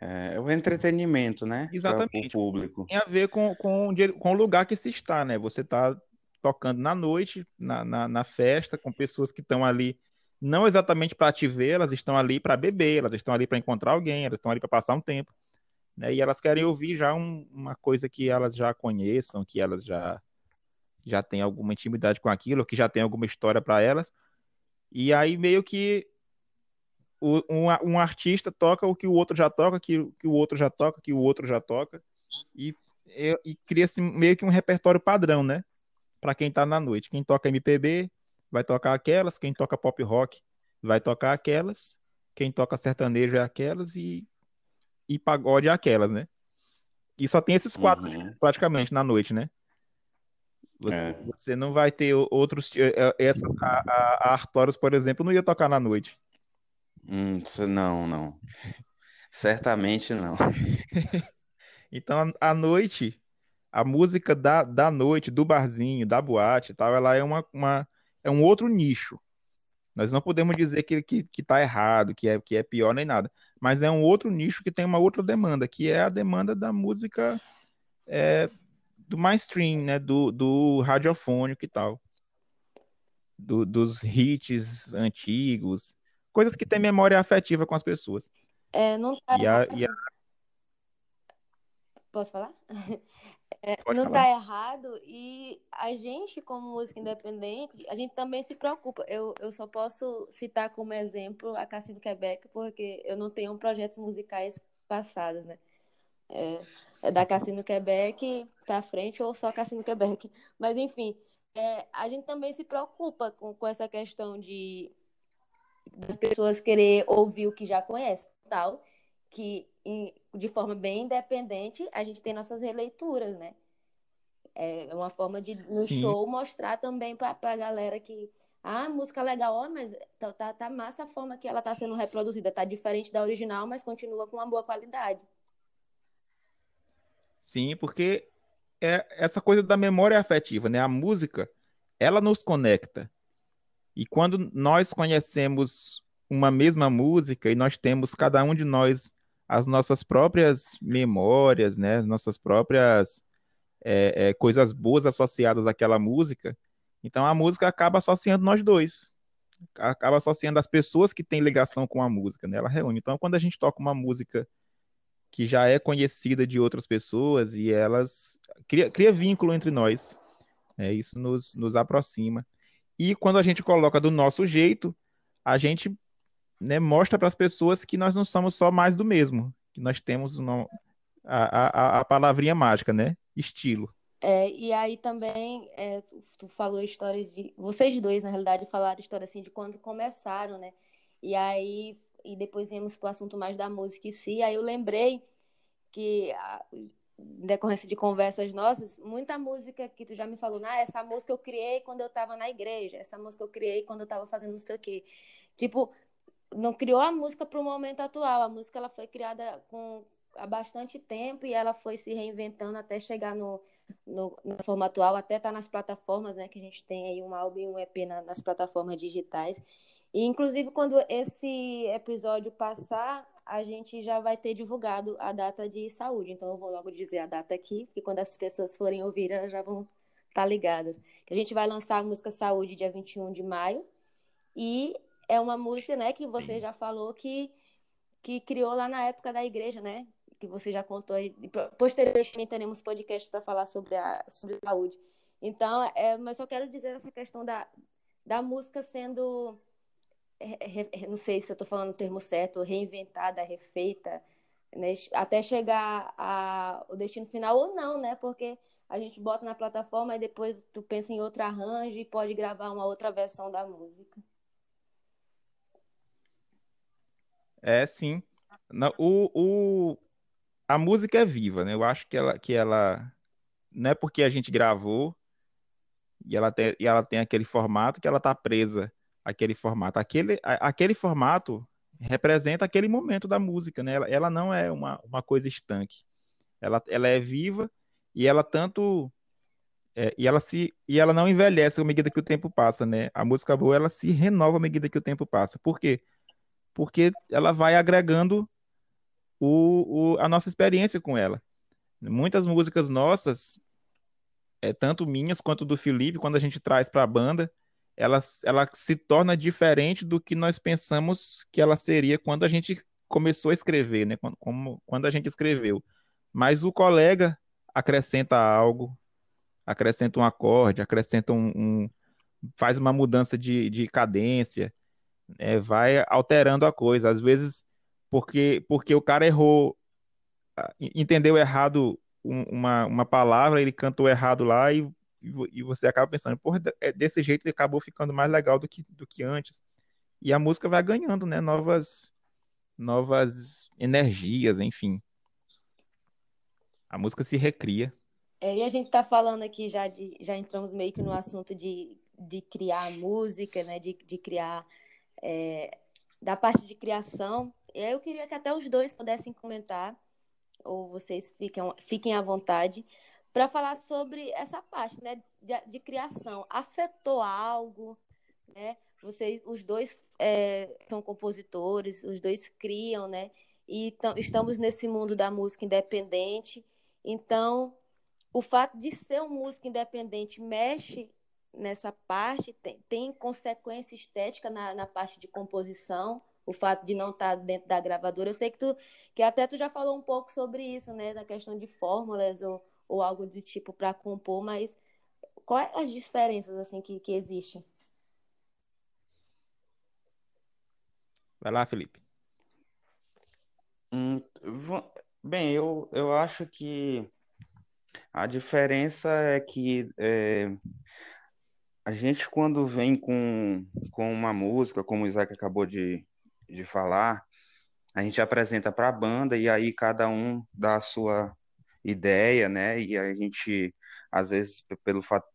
É, é o entretenimento, né? Exatamente. o público. Tem a ver com, com, com o lugar que se está, né? Você está tocando na noite, na, na, na, festa, com pessoas que estão ali, não exatamente para te ver, elas estão ali para beber, elas estão ali para encontrar alguém, elas estão ali para passar um tempo né? E elas querem ouvir já um, uma coisa que elas já conheçam, que elas já já têm alguma intimidade com aquilo, que já tem alguma história para elas. E aí meio que o, um, um, artista toca o que o outro já toca, que, que o outro já toca, que o outro já toca, e, e, e cria-se meio que um repertório padrão, né? Para quem tá na noite. Quem toca MPB vai tocar aquelas, quem toca pop rock vai tocar aquelas, quem toca sertanejo é aquelas, e e pagode é aquelas, né? E só tem esses quatro uhum. praticamente na noite, né? Você, é. você, não vai ter outros. É, é, essa, a, a, Artorius, por exemplo, não ia tocar na noite. Hum, não, não. Certamente não. então, à noite, a música da, da noite, do barzinho, da boate e tal, ela é, uma, uma, é um outro nicho. Nós não podemos dizer que, que, que tá errado, que é, que é pior nem nada mas é um outro nicho que tem uma outra demanda, que é a demanda da música é, do mainstream, né, do, do radiofônico e tal, do, dos hits antigos, coisas que têm memória afetiva com as pessoas. É, não tá e a, e a... Posso falar? É, não está errado e a gente, como música independente, a gente também se preocupa. Eu, eu só posso citar como exemplo a Cassino Quebec, porque eu não tenho projetos musicais passados, né? É, é da Cassino Quebec para frente ou só Cassino Quebec. Mas, enfim, é, a gente também se preocupa com, com essa questão de das pessoas querer ouvir o que já conhece, tal, que de forma bem independente, a gente tem nossas releituras, né? É uma forma de no Sim. show mostrar também para a galera que ah, música legal, ó, mas tá, tá, tá, massa a forma que ela tá sendo reproduzida, tá diferente da original, mas continua com uma boa qualidade. Sim, porque é essa coisa da memória afetiva, né? A música, ela nos conecta. E quando nós conhecemos uma mesma música e nós temos cada um de nós as nossas próprias memórias, né, as nossas próprias é, é, coisas boas associadas àquela música, então a música acaba associando nós dois, acaba associando as pessoas que têm ligação com a música, né? Ela reúne. Então quando a gente toca uma música que já é conhecida de outras pessoas e elas cria, cria vínculo entre nós, é isso nos, nos aproxima. E quando a gente coloca do nosso jeito, a gente né, mostra para as pessoas que nós não somos só mais do mesmo, que nós temos uma, a, a, a palavrinha mágica, né? Estilo. É, e aí também, é, tu, falou histórias de. Vocês dois, na realidade, falaram história assim de quando começaram, né? E aí, e depois viemos para o assunto mais da música em si. Aí eu lembrei que, decorrência de conversas nossas, muita música que tu já me falou, ah, essa música eu criei quando eu estava na igreja, essa música eu criei quando eu estava fazendo não sei o quê. Tipo, não criou a música para o momento atual. A música ela foi criada com há bastante tempo e ela foi se reinventando até chegar no, no na forma atual, até tá nas plataformas, né? Que a gente tem aí um álbum e um EP na, nas plataformas digitais. E inclusive quando esse episódio passar, a gente já vai ter divulgado a data de saúde. Então eu vou logo dizer a data aqui, porque quando as pessoas forem ouvir, elas já vão estar tá ligadas. A gente vai lançar a música Saúde dia 21 de maio. E é uma música, né, que você já falou que, que criou lá na época da igreja, né? Que você já contou. Posteriormente teremos podcast para falar sobre a sobre saúde. Então, é, mas só quero dizer essa questão da, da música sendo não sei se eu estou falando o termo certo, reinventada, refeita, né? até chegar ao destino final ou não, né? Porque a gente bota na plataforma e depois tu pensa em outro arranjo e pode gravar uma outra versão da música. É, sim. o, o, a música é viva, né? Eu acho que ela, que ela não é porque a gente gravou e ela tem, e ela tem aquele formato que ela está presa àquele formato. Aquele, aquele formato representa aquele momento da música, né? Ela, ela não é uma, uma coisa estanque. Ela, ela é viva e ela tanto é, e ela se e ela não envelhece à medida que o tempo passa, né? A música boa ela se renova à medida que o tempo passa. Por quê? porque ela vai agregando o, o, a nossa experiência com ela. Muitas músicas nossas, é, tanto minhas quanto do Felipe, quando a gente traz para a banda, ela, ela se torna diferente do que nós pensamos que ela seria quando a gente começou a escrever, né? Quando, como, quando a gente escreveu. Mas o colega acrescenta algo, acrescenta um acorde, acrescenta um, um faz uma mudança de, de cadência, é, vai alterando a coisa. Às vezes, porque, porque o cara errou, entendeu errado uma, uma palavra, ele cantou errado lá e, e você acaba pensando, porra, é, desse jeito ele acabou ficando mais legal do que, do que antes. E a música vai ganhando, né? Novas, novas energias, enfim. A música se recria. É, e a gente está falando aqui já de, já entramos meio que no assunto de, de criar música, né? De, de criar é, da parte de criação. Eu queria que até os dois pudessem comentar, ou vocês fiquem, fiquem à vontade, para falar sobre essa parte né, de, de, criação. Afetou algo? Né? Vocês, os dois é, são compositores, os dois criam, né? E estamos nesse mundo da música independente. Então, o fato de ser uma música independente mexe nessa parte, tem, tem consequência estética na, na parte de composição, o fato de não estar tá dentro da gravadora. Eu sei que tu que até tu já falou um pouco sobre isso, né, da questão de fórmulas ou, ou algo do tipo para compor, mas quais as diferenças assim que, que existem? Vai lá, Felipe. Hum, bem, eu, eu acho que a diferença é que é, a gente, quando vem com, com uma música, como o Isaac acabou de, de falar, a gente apresenta para a banda e aí cada um dá a sua ideia, né? E a gente, às vezes, pelo fato.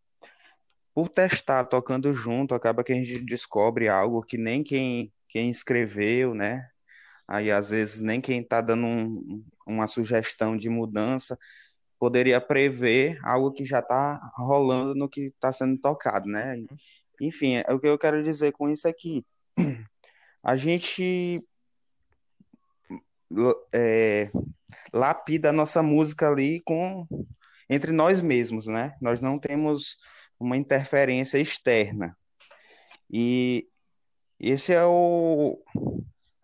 Por testar tocando junto, acaba que a gente descobre algo que nem quem, quem escreveu, né? Aí, às vezes, nem quem está dando um, uma sugestão de mudança poderia prever algo que já está rolando no que está sendo tocado, né? Enfim, é, o que eu quero dizer com isso é que a gente é, lapida a nossa música ali com entre nós mesmos, né? Nós não temos uma interferência externa. E esse é o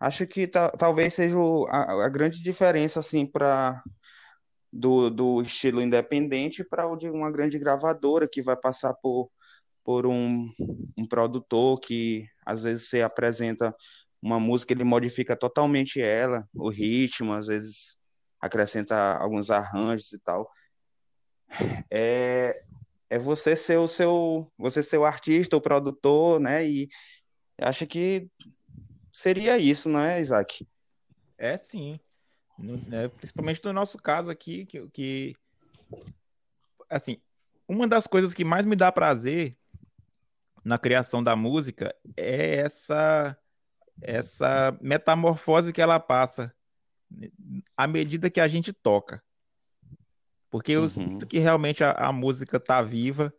acho que talvez seja a, a, grande diferença assim para do, do estilo independente para o de uma grande gravadora que vai passar por, por um, um produtor que às vezes você apresenta uma música, ele modifica totalmente ela, o ritmo, às vezes acrescenta alguns arranjos e tal. É, é você ser o seu, você ser o artista, o produtor, né? E acho que seria isso, não é, Isaac? É sim. Né, principalmente no nosso caso aqui, que, que assim, uma das coisas que mais me dá prazer na criação da música é essa essa metamorfose que ela passa à medida que a gente toca. Porque eu uhum. sinto que realmente a, a música está viva,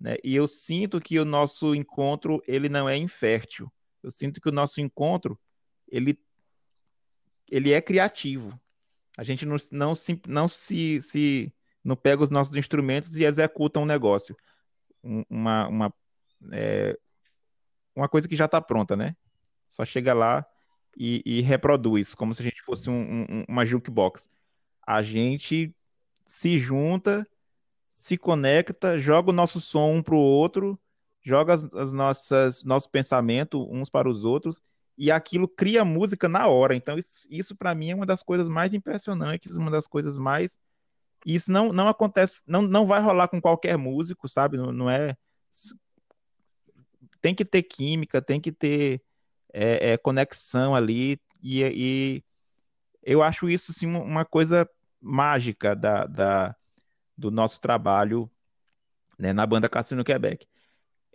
né? E eu sinto que o nosso encontro ele não é infértil. Eu sinto que o nosso encontro ele ele é criativo. A gente não, não, se, não se, se não pega os nossos instrumentos e executa um negócio. Uma, uma, é, uma coisa que já está pronta, né? Só chega lá e, e, reproduz, como se a gente fosse um, um, uma jukebox. A gente se junta, se conecta, joga o nosso som um para o outro, joga as, as nossas nossos pensamentos uns para os outros e aquilo cria música na hora. Então, isso, isso para mim é uma das coisas mais impressionantes, uma das coisas mais. Isso não, não acontece, não, não vai rolar com qualquer músico, sabe? Não, não é. Tem que ter química, tem que ter é, é, conexão ali, e, e, eu acho isso assim, uma coisa mágica da, da, do nosso trabalho né, na banda Cassino Quebec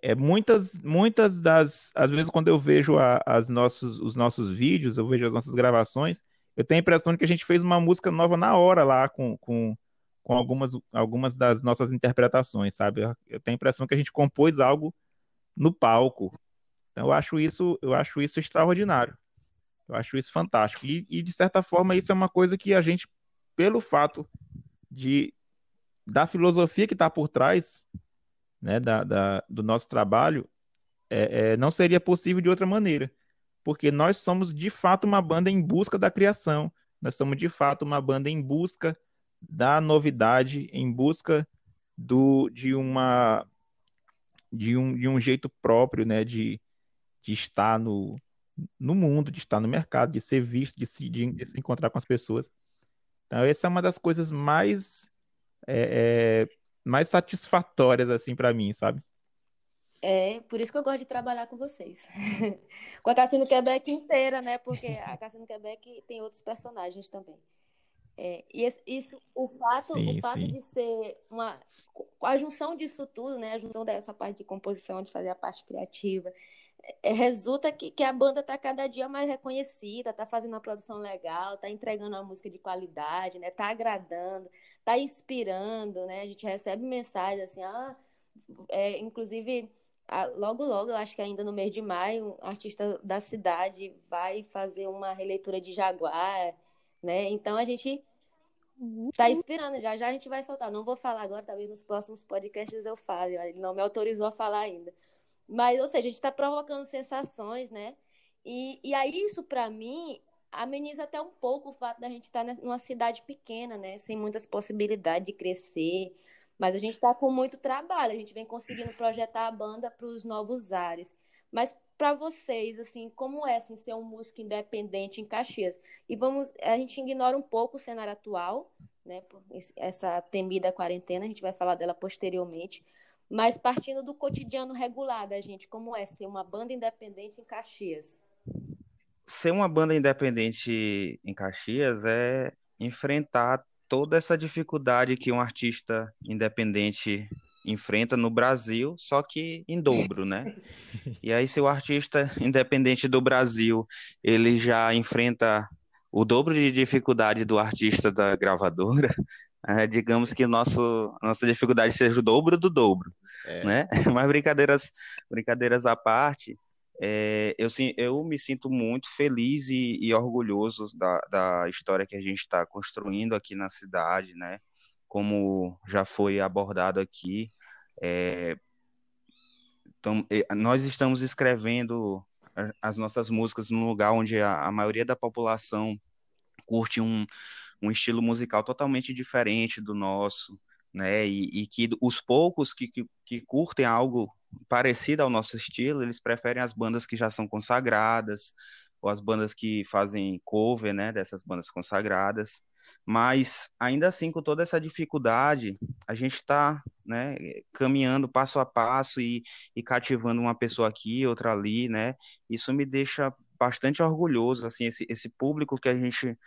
é, muitas, muitas das, às vezes quando eu vejo a, as nossos, os nossos vídeos, eu vejo as nossas gravações, eu tenho a impressão de que a gente fez uma música nova na hora lá com, com, com algumas, algumas das nossas interpretações, sabe? Eu tenho a impressão que a gente compôs algo no palco. Então eu acho isso, eu acho isso extraordinário. Eu acho isso fantástico. E, e de certa forma isso é uma coisa que a gente, pelo fato de da filosofia que está por trás, né, da, da, do nosso trabalho, é, é, não seria possível de outra maneira. Porque nós somos, de fato, uma banda em busca da criação. Nós somos, de fato, uma banda em busca da novidade, em busca do, de, uma, de, um, de um jeito próprio né, de, de estar no, no mundo, de estar no mercado, de ser visto, de se, de, de se encontrar com as pessoas. Então, essa é uma das coisas mais é, é, mais satisfatórias, assim, para mim, sabe? É, por isso que eu gosto de trabalhar com vocês. com a Cassino Quebec inteira, né? Porque a Cassino Quebec tem outros personagens também. É, e esse, isso, o fato, sim, o fato de ser uma. A junção disso tudo, né? A junção dessa parte de composição, de fazer a parte criativa, resulta que, que a banda está cada dia mais reconhecida, está fazendo uma produção legal, está entregando uma música de qualidade, né? Está agradando, está inspirando, né? A gente recebe mensagens assim, ah, é, inclusive logo logo, eu acho que ainda no mês de maio, um artista da cidade vai fazer uma releitura de Jaguar, né? Então a gente está inspirando já, já a gente vai soltar. Não vou falar agora, talvez nos próximos podcasts eu fale, ele não me autorizou a falar ainda. Mas, ou seja, a gente está provocando sensações, né? E, e aí, isso, para mim, ameniza até um pouco o fato da gente estar tá numa cidade pequena, né? Sem muitas possibilidades de crescer. Mas a gente está com muito trabalho, a gente vem conseguindo projetar a banda para os novos ares. Mas para vocês, assim, como é assim, ser um músico independente em Caxias? E vamos, a gente ignora um pouco o cenário atual, né? Essa temida quarentena, a gente vai falar dela posteriormente. Mas partindo do cotidiano regular da gente, como é ser uma banda independente em Caxias? Ser uma banda independente em Caxias é enfrentar toda essa dificuldade que um artista independente enfrenta no Brasil, só que em dobro, né? E aí, se o artista independente do Brasil ele já enfrenta o dobro de dificuldade do artista da gravadora, é, digamos que nosso, nossa dificuldade seja o dobro do dobro, é. né? Mas brincadeiras, brincadeiras à parte, é, eu, eu me sinto muito feliz e, e orgulhoso da, da história que a gente está construindo aqui na cidade, né? Como já foi abordado aqui, é, então, nós estamos escrevendo as nossas músicas num lugar onde a, a maioria da população curte um, um estilo musical totalmente diferente do nosso, né? E, e que os poucos que, que, que, curtem algo parecido ao nosso estilo, eles preferem as bandas que já são consagradas, ou as bandas que fazem cover, né, dessas bandas consagradas. Mas, ainda assim, com toda essa dificuldade, a gente está né, caminhando passo a passo e, e cativando uma pessoa aqui, outra ali, né? Isso me deixa bastante orgulhoso, assim, esse, esse público que a gente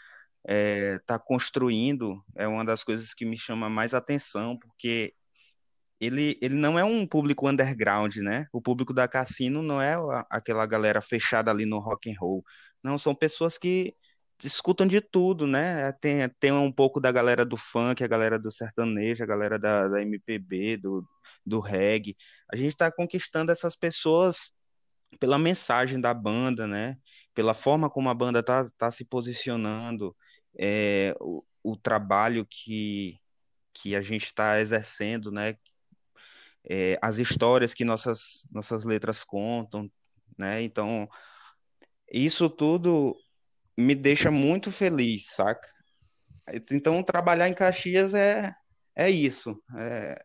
está é, tá construindo é uma das coisas que me chama mais atenção, porque ele, ele não é um público underground, né? O público da Cassino não é aquela galera fechada ali no rock and roll. Não, são pessoas que escutam de tudo, né? Tem, tem um pouco da galera do funk, a galera do sertanejo, a galera da, da MPB, do, do reggae. A gente está conquistando essas pessoas pela mensagem da banda, né? Pela forma como a banda está tá se posicionando, é, o, o trabalho que, que a gente está exercendo, né? É, as histórias que nossas, nossas letras contam, né? Então, isso tudo me deixa muito feliz, saca? Então, trabalhar em Caxias é, é isso, é,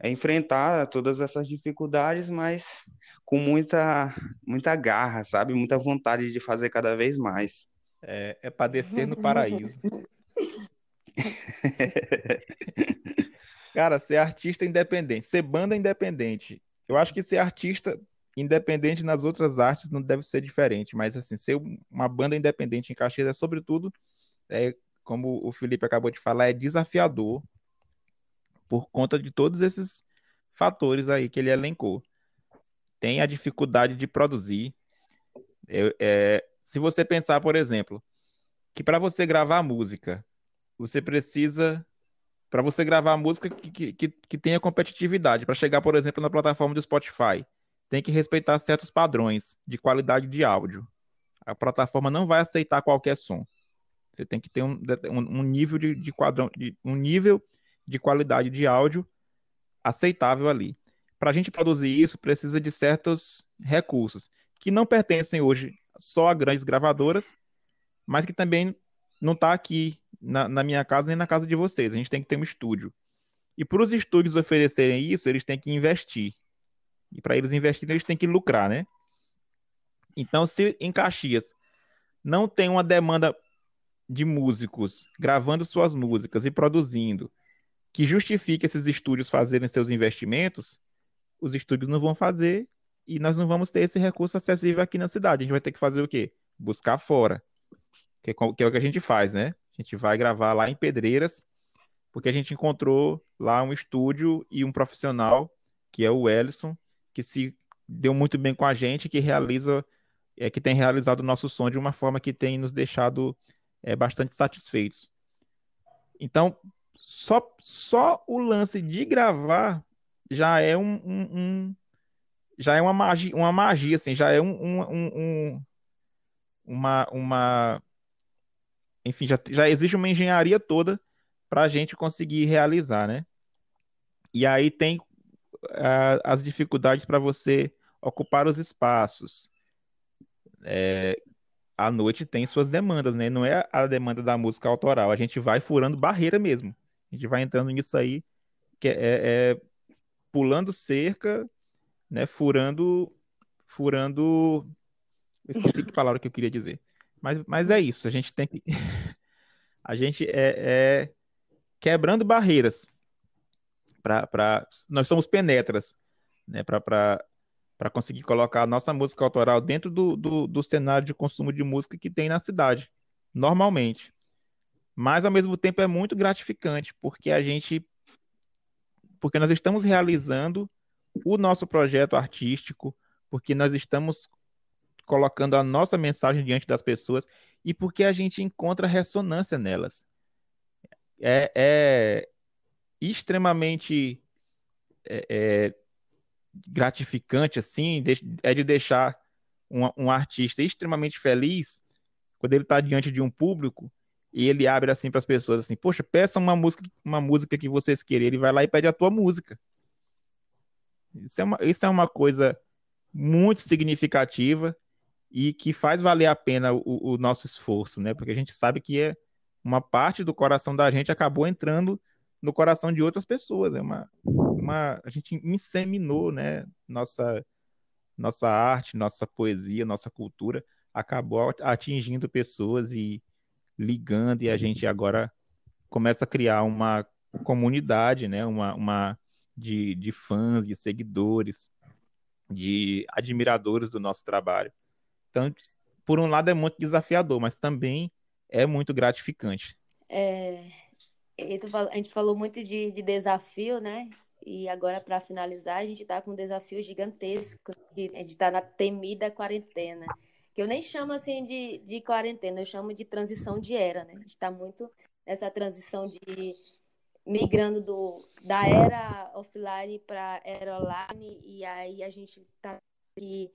é enfrentar todas essas dificuldades, mas com muita, muita garra, sabe? Muita vontade de fazer cada vez mais. É, é padecer no paraíso. Cara, ser artista independente, ser banda independente. Eu acho que ser artista independente nas outras artes não deve ser diferente, mas assim, ser uma banda independente em Caxias é sobretudo, é, como o Felipe acabou de falar, é desafiador por conta de todos esses fatores aí que ele elencou. Tem a dificuldade de produzir. É, é, se você pensar, por exemplo, que para você gravar música, você precisa. Para você gravar música que, que, que tenha competitividade, para chegar, por exemplo, na plataforma do Spotify, tem que respeitar certos padrões de qualidade de áudio. A plataforma não vai aceitar qualquer som. Você tem que ter um, um, nível de, de quadrão, de, um nível de qualidade de áudio aceitável ali. Para a gente produzir isso, precisa de certos recursos que não pertencem hoje só a grandes gravadoras, mas que também não está aqui na, na, minha casa nem na casa de vocês. A gente tem que ter um estúdio. E para os estúdios oferecerem isso, eles têm que investir. E para eles investirem, eles têm que lucrar, né? Então, se em Caxias não tem uma demanda de músicos gravando suas músicas e produzindo que justifique esses estúdios fazerem seus investimentos, os estúdios não vão fazer e nós não vamos ter esse recurso acessível aqui na cidade. A gente vai ter que fazer o quê? Buscar fora. Que é, que é o que a gente faz, né? A gente vai gravar lá em Pedreiras, porque a gente encontrou lá um estúdio e um profissional, que é o Ellison, que se deu muito bem com a gente, que realiza, é, que tem realizado o nosso som de uma forma que tem nos deixado é, bastante satisfeitos. Então, só, só o lance de gravar já é um, um já é uma magia, uma magia, assim, já é um, um, um uma, uma, enfim, já, já existe uma engenharia toda para a gente conseguir realizar, né? E aí tem as dificuldades para você ocupar os espaços. É, a noite tem suas demandas, né? Não é a demanda da música autoral, a gente vai furando barreira mesmo. A gente vai entrando nisso aí, que é, é, é pulando cerca, né? Furando, furando. Esqueci que palavra que eu queria dizer. Mas, mas é isso, a gente tem que. a gente é, é quebrando barreiras. Pra, pra... Nós somos penetras, né? Para conseguir colocar a nossa música autoral dentro do, do, do cenário de consumo de música que tem na cidade, normalmente. Mas, ao mesmo tempo, é muito gratificante, porque a gente. Porque nós estamos realizando o nosso projeto artístico, porque nós estamos colocando a nossa mensagem diante das pessoas e porque a gente encontra ressonância nelas. é, é extremamente é, é, gratificante, assim, é de deixar um, um artista extremamente feliz quando ele está diante de um público e ele abre assim para as pessoas assim, poxa, peça uma música, uma música que vocês querem, ele vai lá e pede a tua música. Isso é uma, isso é uma coisa muito significativa e que faz valer a pena o, o nosso esforço, né? Porque a gente sabe que é uma parte do coração da gente acabou entrando no coração de outras pessoas. É uma, uma a gente inseminou, né? Nossa nossa arte, nossa poesia, nossa cultura acabou atingindo pessoas e ligando e a gente agora começa a criar uma comunidade, né? Uma, uma de, de fãs, de seguidores, de admiradores do nosso trabalho. Então, por um lado é muito desafiador, mas também é muito gratificante. É, a gente falou muito de, de desafio, né? E agora, para finalizar, a gente está com um desafio gigantesco, a gente está na temida quarentena, que eu nem chamo assim de, de quarentena, eu chamo de transição de era, né? A gente está muito nessa transição de migrando do, da era offline para era online, e aí a gente está que,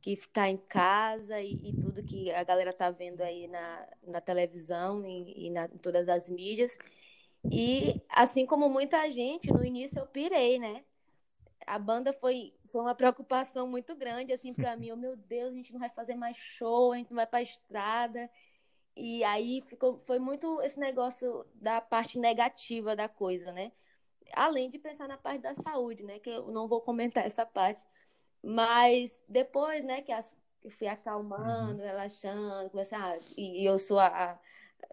que ficar em casa e, e, tudo que a galera tá vendo aí na, na televisão e, e na, em todas as mídias. E assim como muita gente, no início eu pirei, né? A banda foi, foi uma preocupação muito grande, assim, para mim. Oh, meu Deus, a gente não vai fazer mais show, a gente não vai pra estrada. E aí ficou, foi muito esse negócio da parte negativa da coisa, né? Além de pensar na parte da saúde, né? Que eu não vou comentar essa parte. Mas depois, né, que as, eu fui acalmando, uhum. relaxando, a, e, e eu sou a, a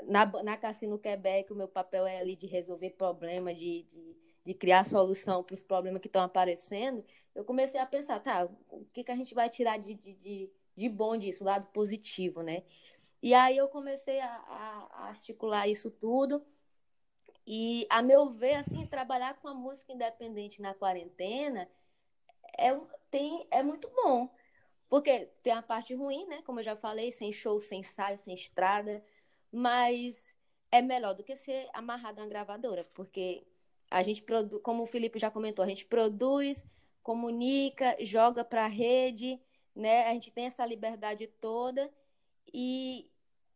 na, na Cassino Quebec, o meu papel é ali de resolver problemas, de, de, de criar solução para os problemas que estão aparecendo. Eu comecei a pensar, tá, o que, que a gente vai tirar de, de, de, de bom disso, o lado positivo, né? E aí eu comecei a, a, articular isso tudo. E, a meu ver, assim, trabalhar com a música independente na quarentena é, tem, é muito bom. Porque tem a parte ruim, né? Como eu já falei, sem show, sem ensaio, sem estrada mas é melhor do que ser amarrado a uma gravadora, porque a gente produz, como o Felipe já comentou, a gente produz, comunica, joga para a rede, né? A gente tem essa liberdade toda e,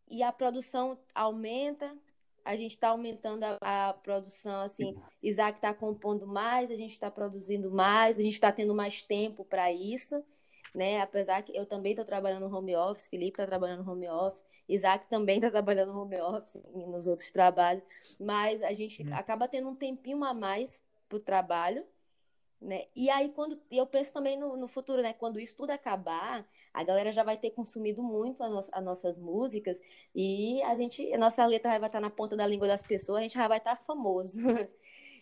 e a produção aumenta. A gente está aumentando a, a, produção, assim, Isaac está compondo mais, a gente está produzindo mais, a gente está tendo mais tempo para isso, né? Apesar que eu também estou trabalhando no home office, Felipe está trabalhando no home office, Isaac também está trabalhando no home office e nos outros trabalhos, mas a gente uhum. acaba tendo um tempinho a mais para o trabalho, né? E aí, quando eu penso também no, no, futuro, né? Quando isso tudo acabar, a galera já vai ter consumido muito as, as nossas músicas e a gente, a nossa letra vai estar na ponta da língua das pessoas, a gente já vai estar famoso.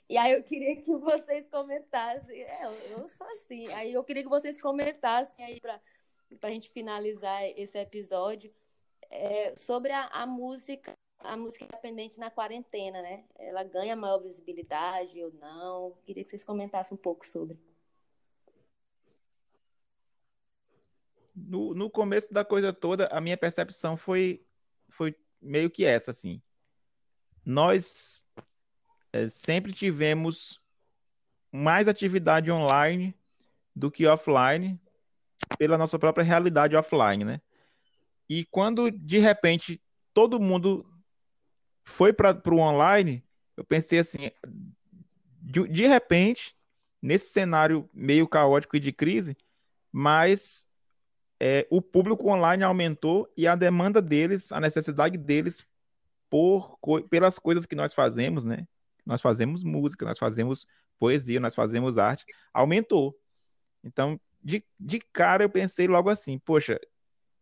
E aí eu queria que vocês comentassem, é, eu, eu sou assim, aí eu queria que vocês comentassem aí para a gente finalizar esse episódio, é, sobre a, a, música, a música independente na quarentena, né? Ela ganha maior visibilidade ou não? Queria que vocês comentassem um pouco sobre. No, no começo da coisa toda, a minha percepção foi, foi meio que essa, assim. Nós é, sempre tivemos mais atividade online do que offline, pela nossa própria realidade offline, né? E quando de repente todo mundo foi para o online, eu pensei assim, de, de repente, nesse cenário meio caótico e de crise, mas é, o público online aumentou e a demanda deles, a necessidade deles por pelas coisas que nós fazemos, né? Nós fazemos música, nós fazemos poesia, nós fazemos arte, aumentou. Então, de, de cara eu pensei logo assim, poxa,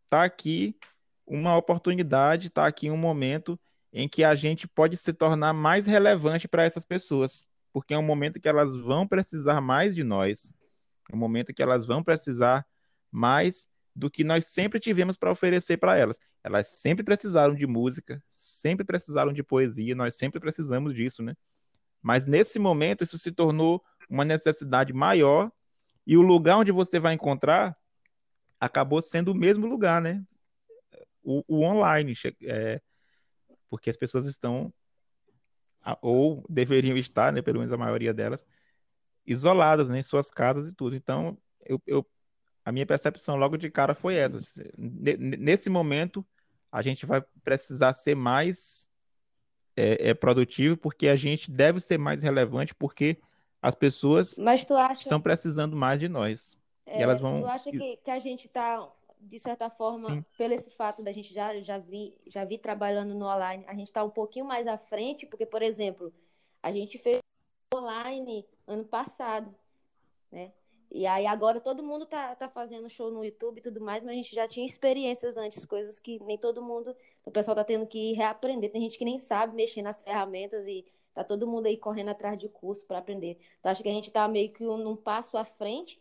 tá aqui uma oportunidade, tá aqui um momento em que a gente pode se tornar mais relevante para essas pessoas, porque é um momento que elas vão precisar mais de nós, é um momento que elas vão precisar mais do que nós sempre tivemos para oferecer para elas. Elas sempre precisaram de música, sempre precisaram de poesia, nós sempre precisamos disso, né? Mas nesse momento isso se tornou uma necessidade maior e o lugar onde você vai encontrar acabou sendo o mesmo lugar, né? O, o online, é, porque as pessoas estão ou deveriam estar, né, pelo menos a maioria delas, isoladas, né, em suas casas e tudo. Então, eu, eu a minha percepção logo de cara foi essa. Nesse momento, a gente vai precisar ser mais é, é, produtivo, porque a gente deve ser mais relevante, porque as pessoas acha... estão precisando mais de nós. É, e elas vão... Tu acha que, que a gente está, de certa forma, Sim. pelo esse fato da gente já, já, vi, já vi trabalhando no online, a gente está um pouquinho mais à frente, porque, por exemplo, a gente fez online ano passado, né? E aí agora todo mundo tá, tá fazendo show no YouTube e tudo mais, mas a gente já tinha experiências antes, coisas que nem todo mundo, o pessoal tá tendo que reaprender. Tem gente que nem sabe mexer nas ferramentas e tá todo mundo aí correndo atrás de curso para aprender. Então acho que a gente tá meio que um, num passo à frente.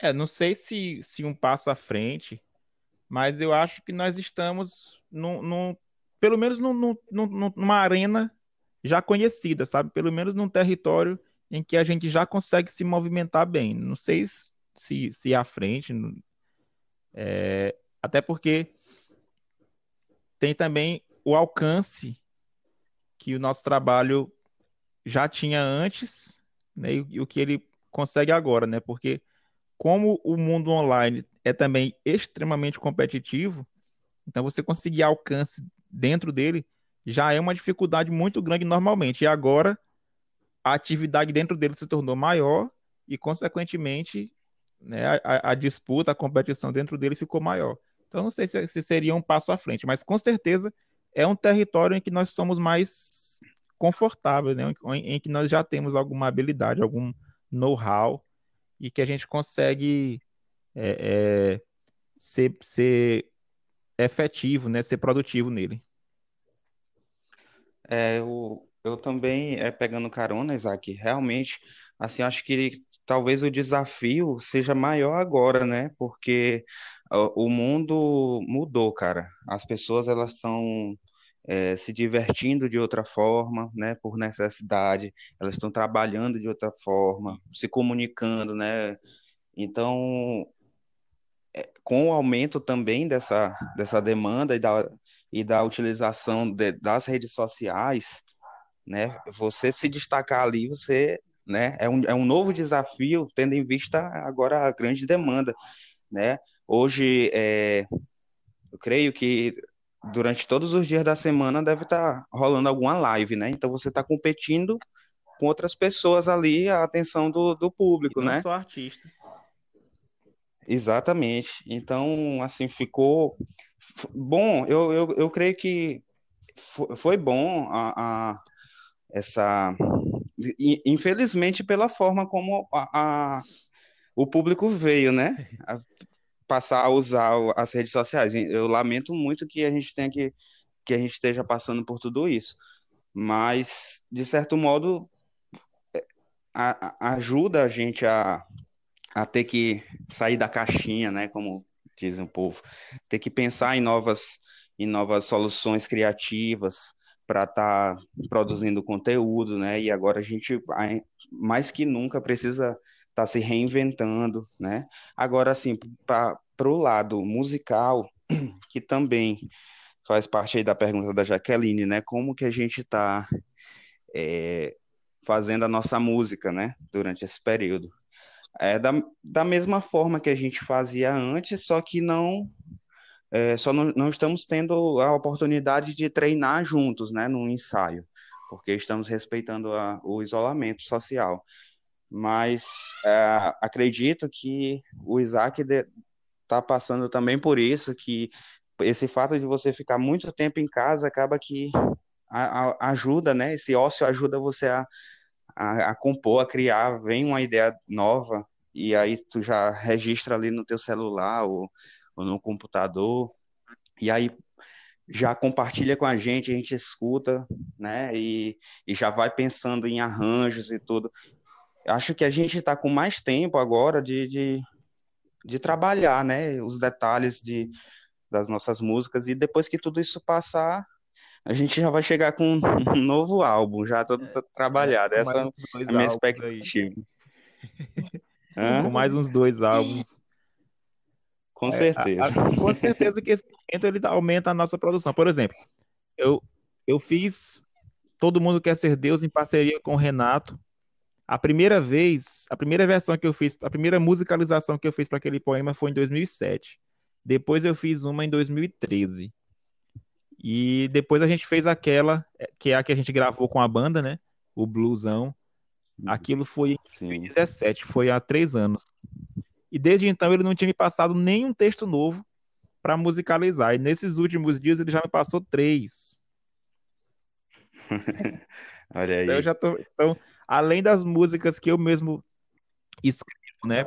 É, não sei se, se um passo à frente, mas eu acho que nós estamos num, num pelo menos num, num, numa arena já conhecida, sabe? Pelo menos num território em que a gente já consegue se movimentar bem. Não sei se, se à frente, é, até porque tem também o alcance que o nosso trabalho já tinha antes, né, e, e o que ele consegue agora, né? Porque como o mundo online é também extremamente competitivo, então você conseguir alcance dentro dele já é uma dificuldade muito grande normalmente. E agora a atividade dentro dele se tornou maior e, consequentemente, né, a, a, disputa, a competição dentro dele ficou maior. Então, não sei se, se, seria um passo à frente, mas com certeza é um território em que nós somos mais confortáveis, né, em, em que nós já temos alguma habilidade, algum know-how e que a gente consegue é, é, ser, ser efetivo, né, ser produtivo nele. É, eu, eu também, é, pegando carona, Isaac, realmente, assim, acho que talvez o desafio seja maior agora, né? Porque o mundo mudou, cara. As pessoas, elas estão é, se divertindo de outra forma, né? Por necessidade. Elas estão trabalhando de outra forma, se comunicando, né? Então, é, com o aumento também dessa, dessa demanda e da, e da utilização de, das redes sociais, né? Você se destacar ali, você, né? É um, é um novo desafio, tendo em vista agora a grande demanda, né? Hoje, é, eu creio que durante todos os dias da semana deve estar tá rolando alguma live, né? Então você está competindo com outras pessoas ali, a atenção do, do público, e não né? Só artistas. Exatamente. Então, assim, ficou bom. Eu, eu, eu creio que foi bom a, a essa. Infelizmente, pela forma como a, a o público veio, né? A passar a usar as redes sociais. Eu lamento muito que a gente tenha que, que a gente esteja passando por tudo isso. Mas, de certo modo, é, ajuda a gente a, a ter que sair da caixinha, né, como dizem o povo, ter que pensar em novas em novas soluções criativas para estar tá produzindo conteúdo, né? E agora a gente mais que nunca precisa estar tá se reinventando, né? Agora assim, para o lado musical, que também faz parte aí da pergunta da Jaqueline, né? Como que a gente está é, fazendo a nossa música, né? Durante esse período. É, da, da mesma forma que a gente fazia antes, só que não é, só não, não, estamos tendo a oportunidade de treinar juntos, né, num ensaio, porque estamos respeitando a, o isolamento social. Mas é, acredito que o Isaac está passando também por isso, que esse fato de você ficar muito tempo em casa acaba que a, a, ajuda, né? Esse ócio ajuda você a, a, a compor, a criar, vem uma ideia nova e aí tu já registra ali no teu celular ou, ou no computador e aí já compartilha com a gente, a gente escuta, né? E, e já vai pensando em arranjos e tudo. Acho que a gente está com mais tempo agora de, de, de, trabalhar, né? Os detalhes de, das nossas músicas e depois que tudo isso passar, a gente já vai chegar com um novo álbum, já todo é, trabalhado. É, Essa é a minha expectativa. com mais uns dois álbuns. Com é, certeza. A, a, com certeza que esse ele aumenta a nossa produção. Por exemplo, eu, eu fiz Todo Mundo Quer Ser Deus em parceria com o Renato. A primeira vez, a primeira versão que eu fiz, a primeira musicalização que eu fiz para aquele poema foi em 2007. Depois eu fiz uma em 2013. E depois a gente fez aquela, que é a que a gente gravou com a banda, né? O Bluesão. Uhum. Aquilo foi em 2017, foi há três anos. E desde então ele não tinha me passado nenhum texto novo para musicalizar. E nesses últimos dias ele já me passou três. Olha aí. Então, eu já tô, então, além das músicas que eu mesmo escrevo, né?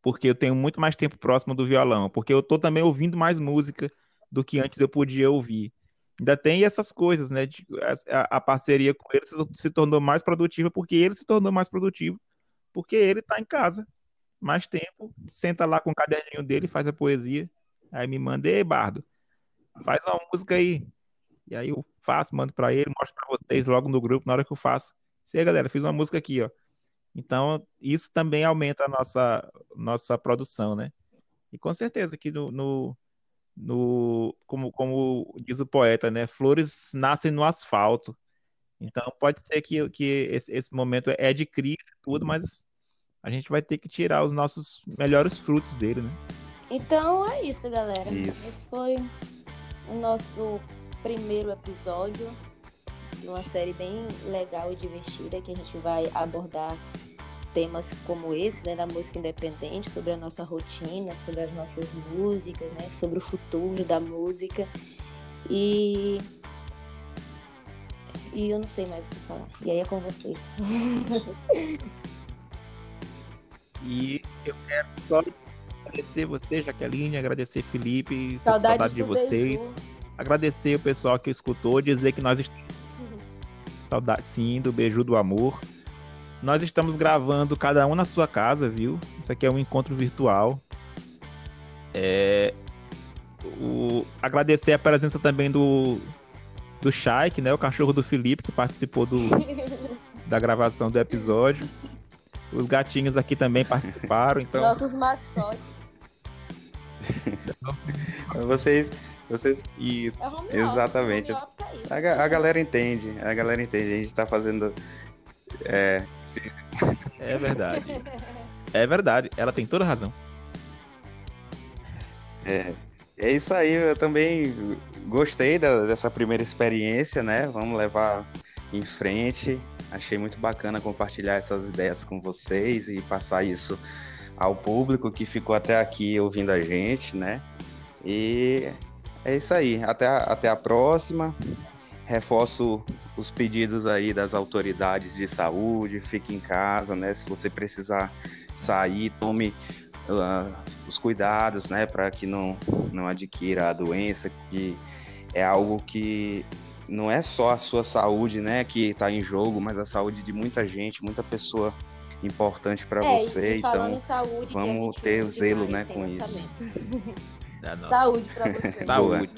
Porque eu tenho muito mais tempo próximo do violão, porque eu tô também ouvindo mais música do que antes eu podia ouvir. Ainda tem essas coisas, né? A, a, parceria com ele se, se, tornou mais produtiva porque ele se tornou mais produtivo, porque ele tá em casa mais tempo, senta lá com o caderninho dele, faz a poesia, aí me manda, ei, Bardo, faz uma música aí. E aí eu faço, mando para ele, mostro para vocês logo no grupo, na hora que eu faço. E aí, galera, fiz uma música aqui, ó. Então, isso também aumenta a nossa, nossa produção, né? E com certeza que no, no, no como, como diz o poeta, né? Flores nascem no asfalto. Então, pode ser que, que esse, esse momento é de crise tudo, mas a gente vai ter que tirar os nossos melhores frutos dele, né? Então é isso, galera. Isso. Esse foi o nosso primeiro episódio de uma série bem legal e divertida que a gente vai abordar temas como esse, né, da música independente, sobre a nossa rotina, sobre as nossas músicas, né, sobre o futuro da música. E e eu não sei mais o que falar. E aí é com vocês. e eu quero só agradecer você, Jaqueline, agradecer Felipe, saudade, saudade de vocês. Beijo. Agradecer o pessoal que escutou, dizer que nós estamos. Saudade sim do beijo do amor. Nós estamos gravando cada um na sua casa, viu? Isso aqui é um encontro virtual. É... O... Agradecer a presença também do do Shaik, né? O cachorro do Felipe, que participou do... da gravação do episódio. Os gatinhos aqui também participaram, então. Nossos mascotes. vocês, vocês. Isso. É Exatamente. a, a galera entende. A galera entende. A gente tá fazendo é, é verdade. É verdade, ela tem toda razão. É, é isso aí, eu também gostei da, dessa primeira experiência, né? Vamos levar em frente. Achei muito bacana compartilhar essas ideias com vocês e passar isso ao público que ficou até aqui ouvindo a gente, né? E é isso aí. Até a, até a próxima reforço os pedidos aí das autoridades de saúde, fique em casa, né? Se você precisar sair, tome uh, os cuidados, né? Para que não, não adquira a doença, que é algo que não é só a sua saúde, né? Que está em jogo, mas a saúde de muita gente, muita pessoa importante para é, você. Então, saúde, vamos ter zelo, né, com isso. saúde para você. Saúde.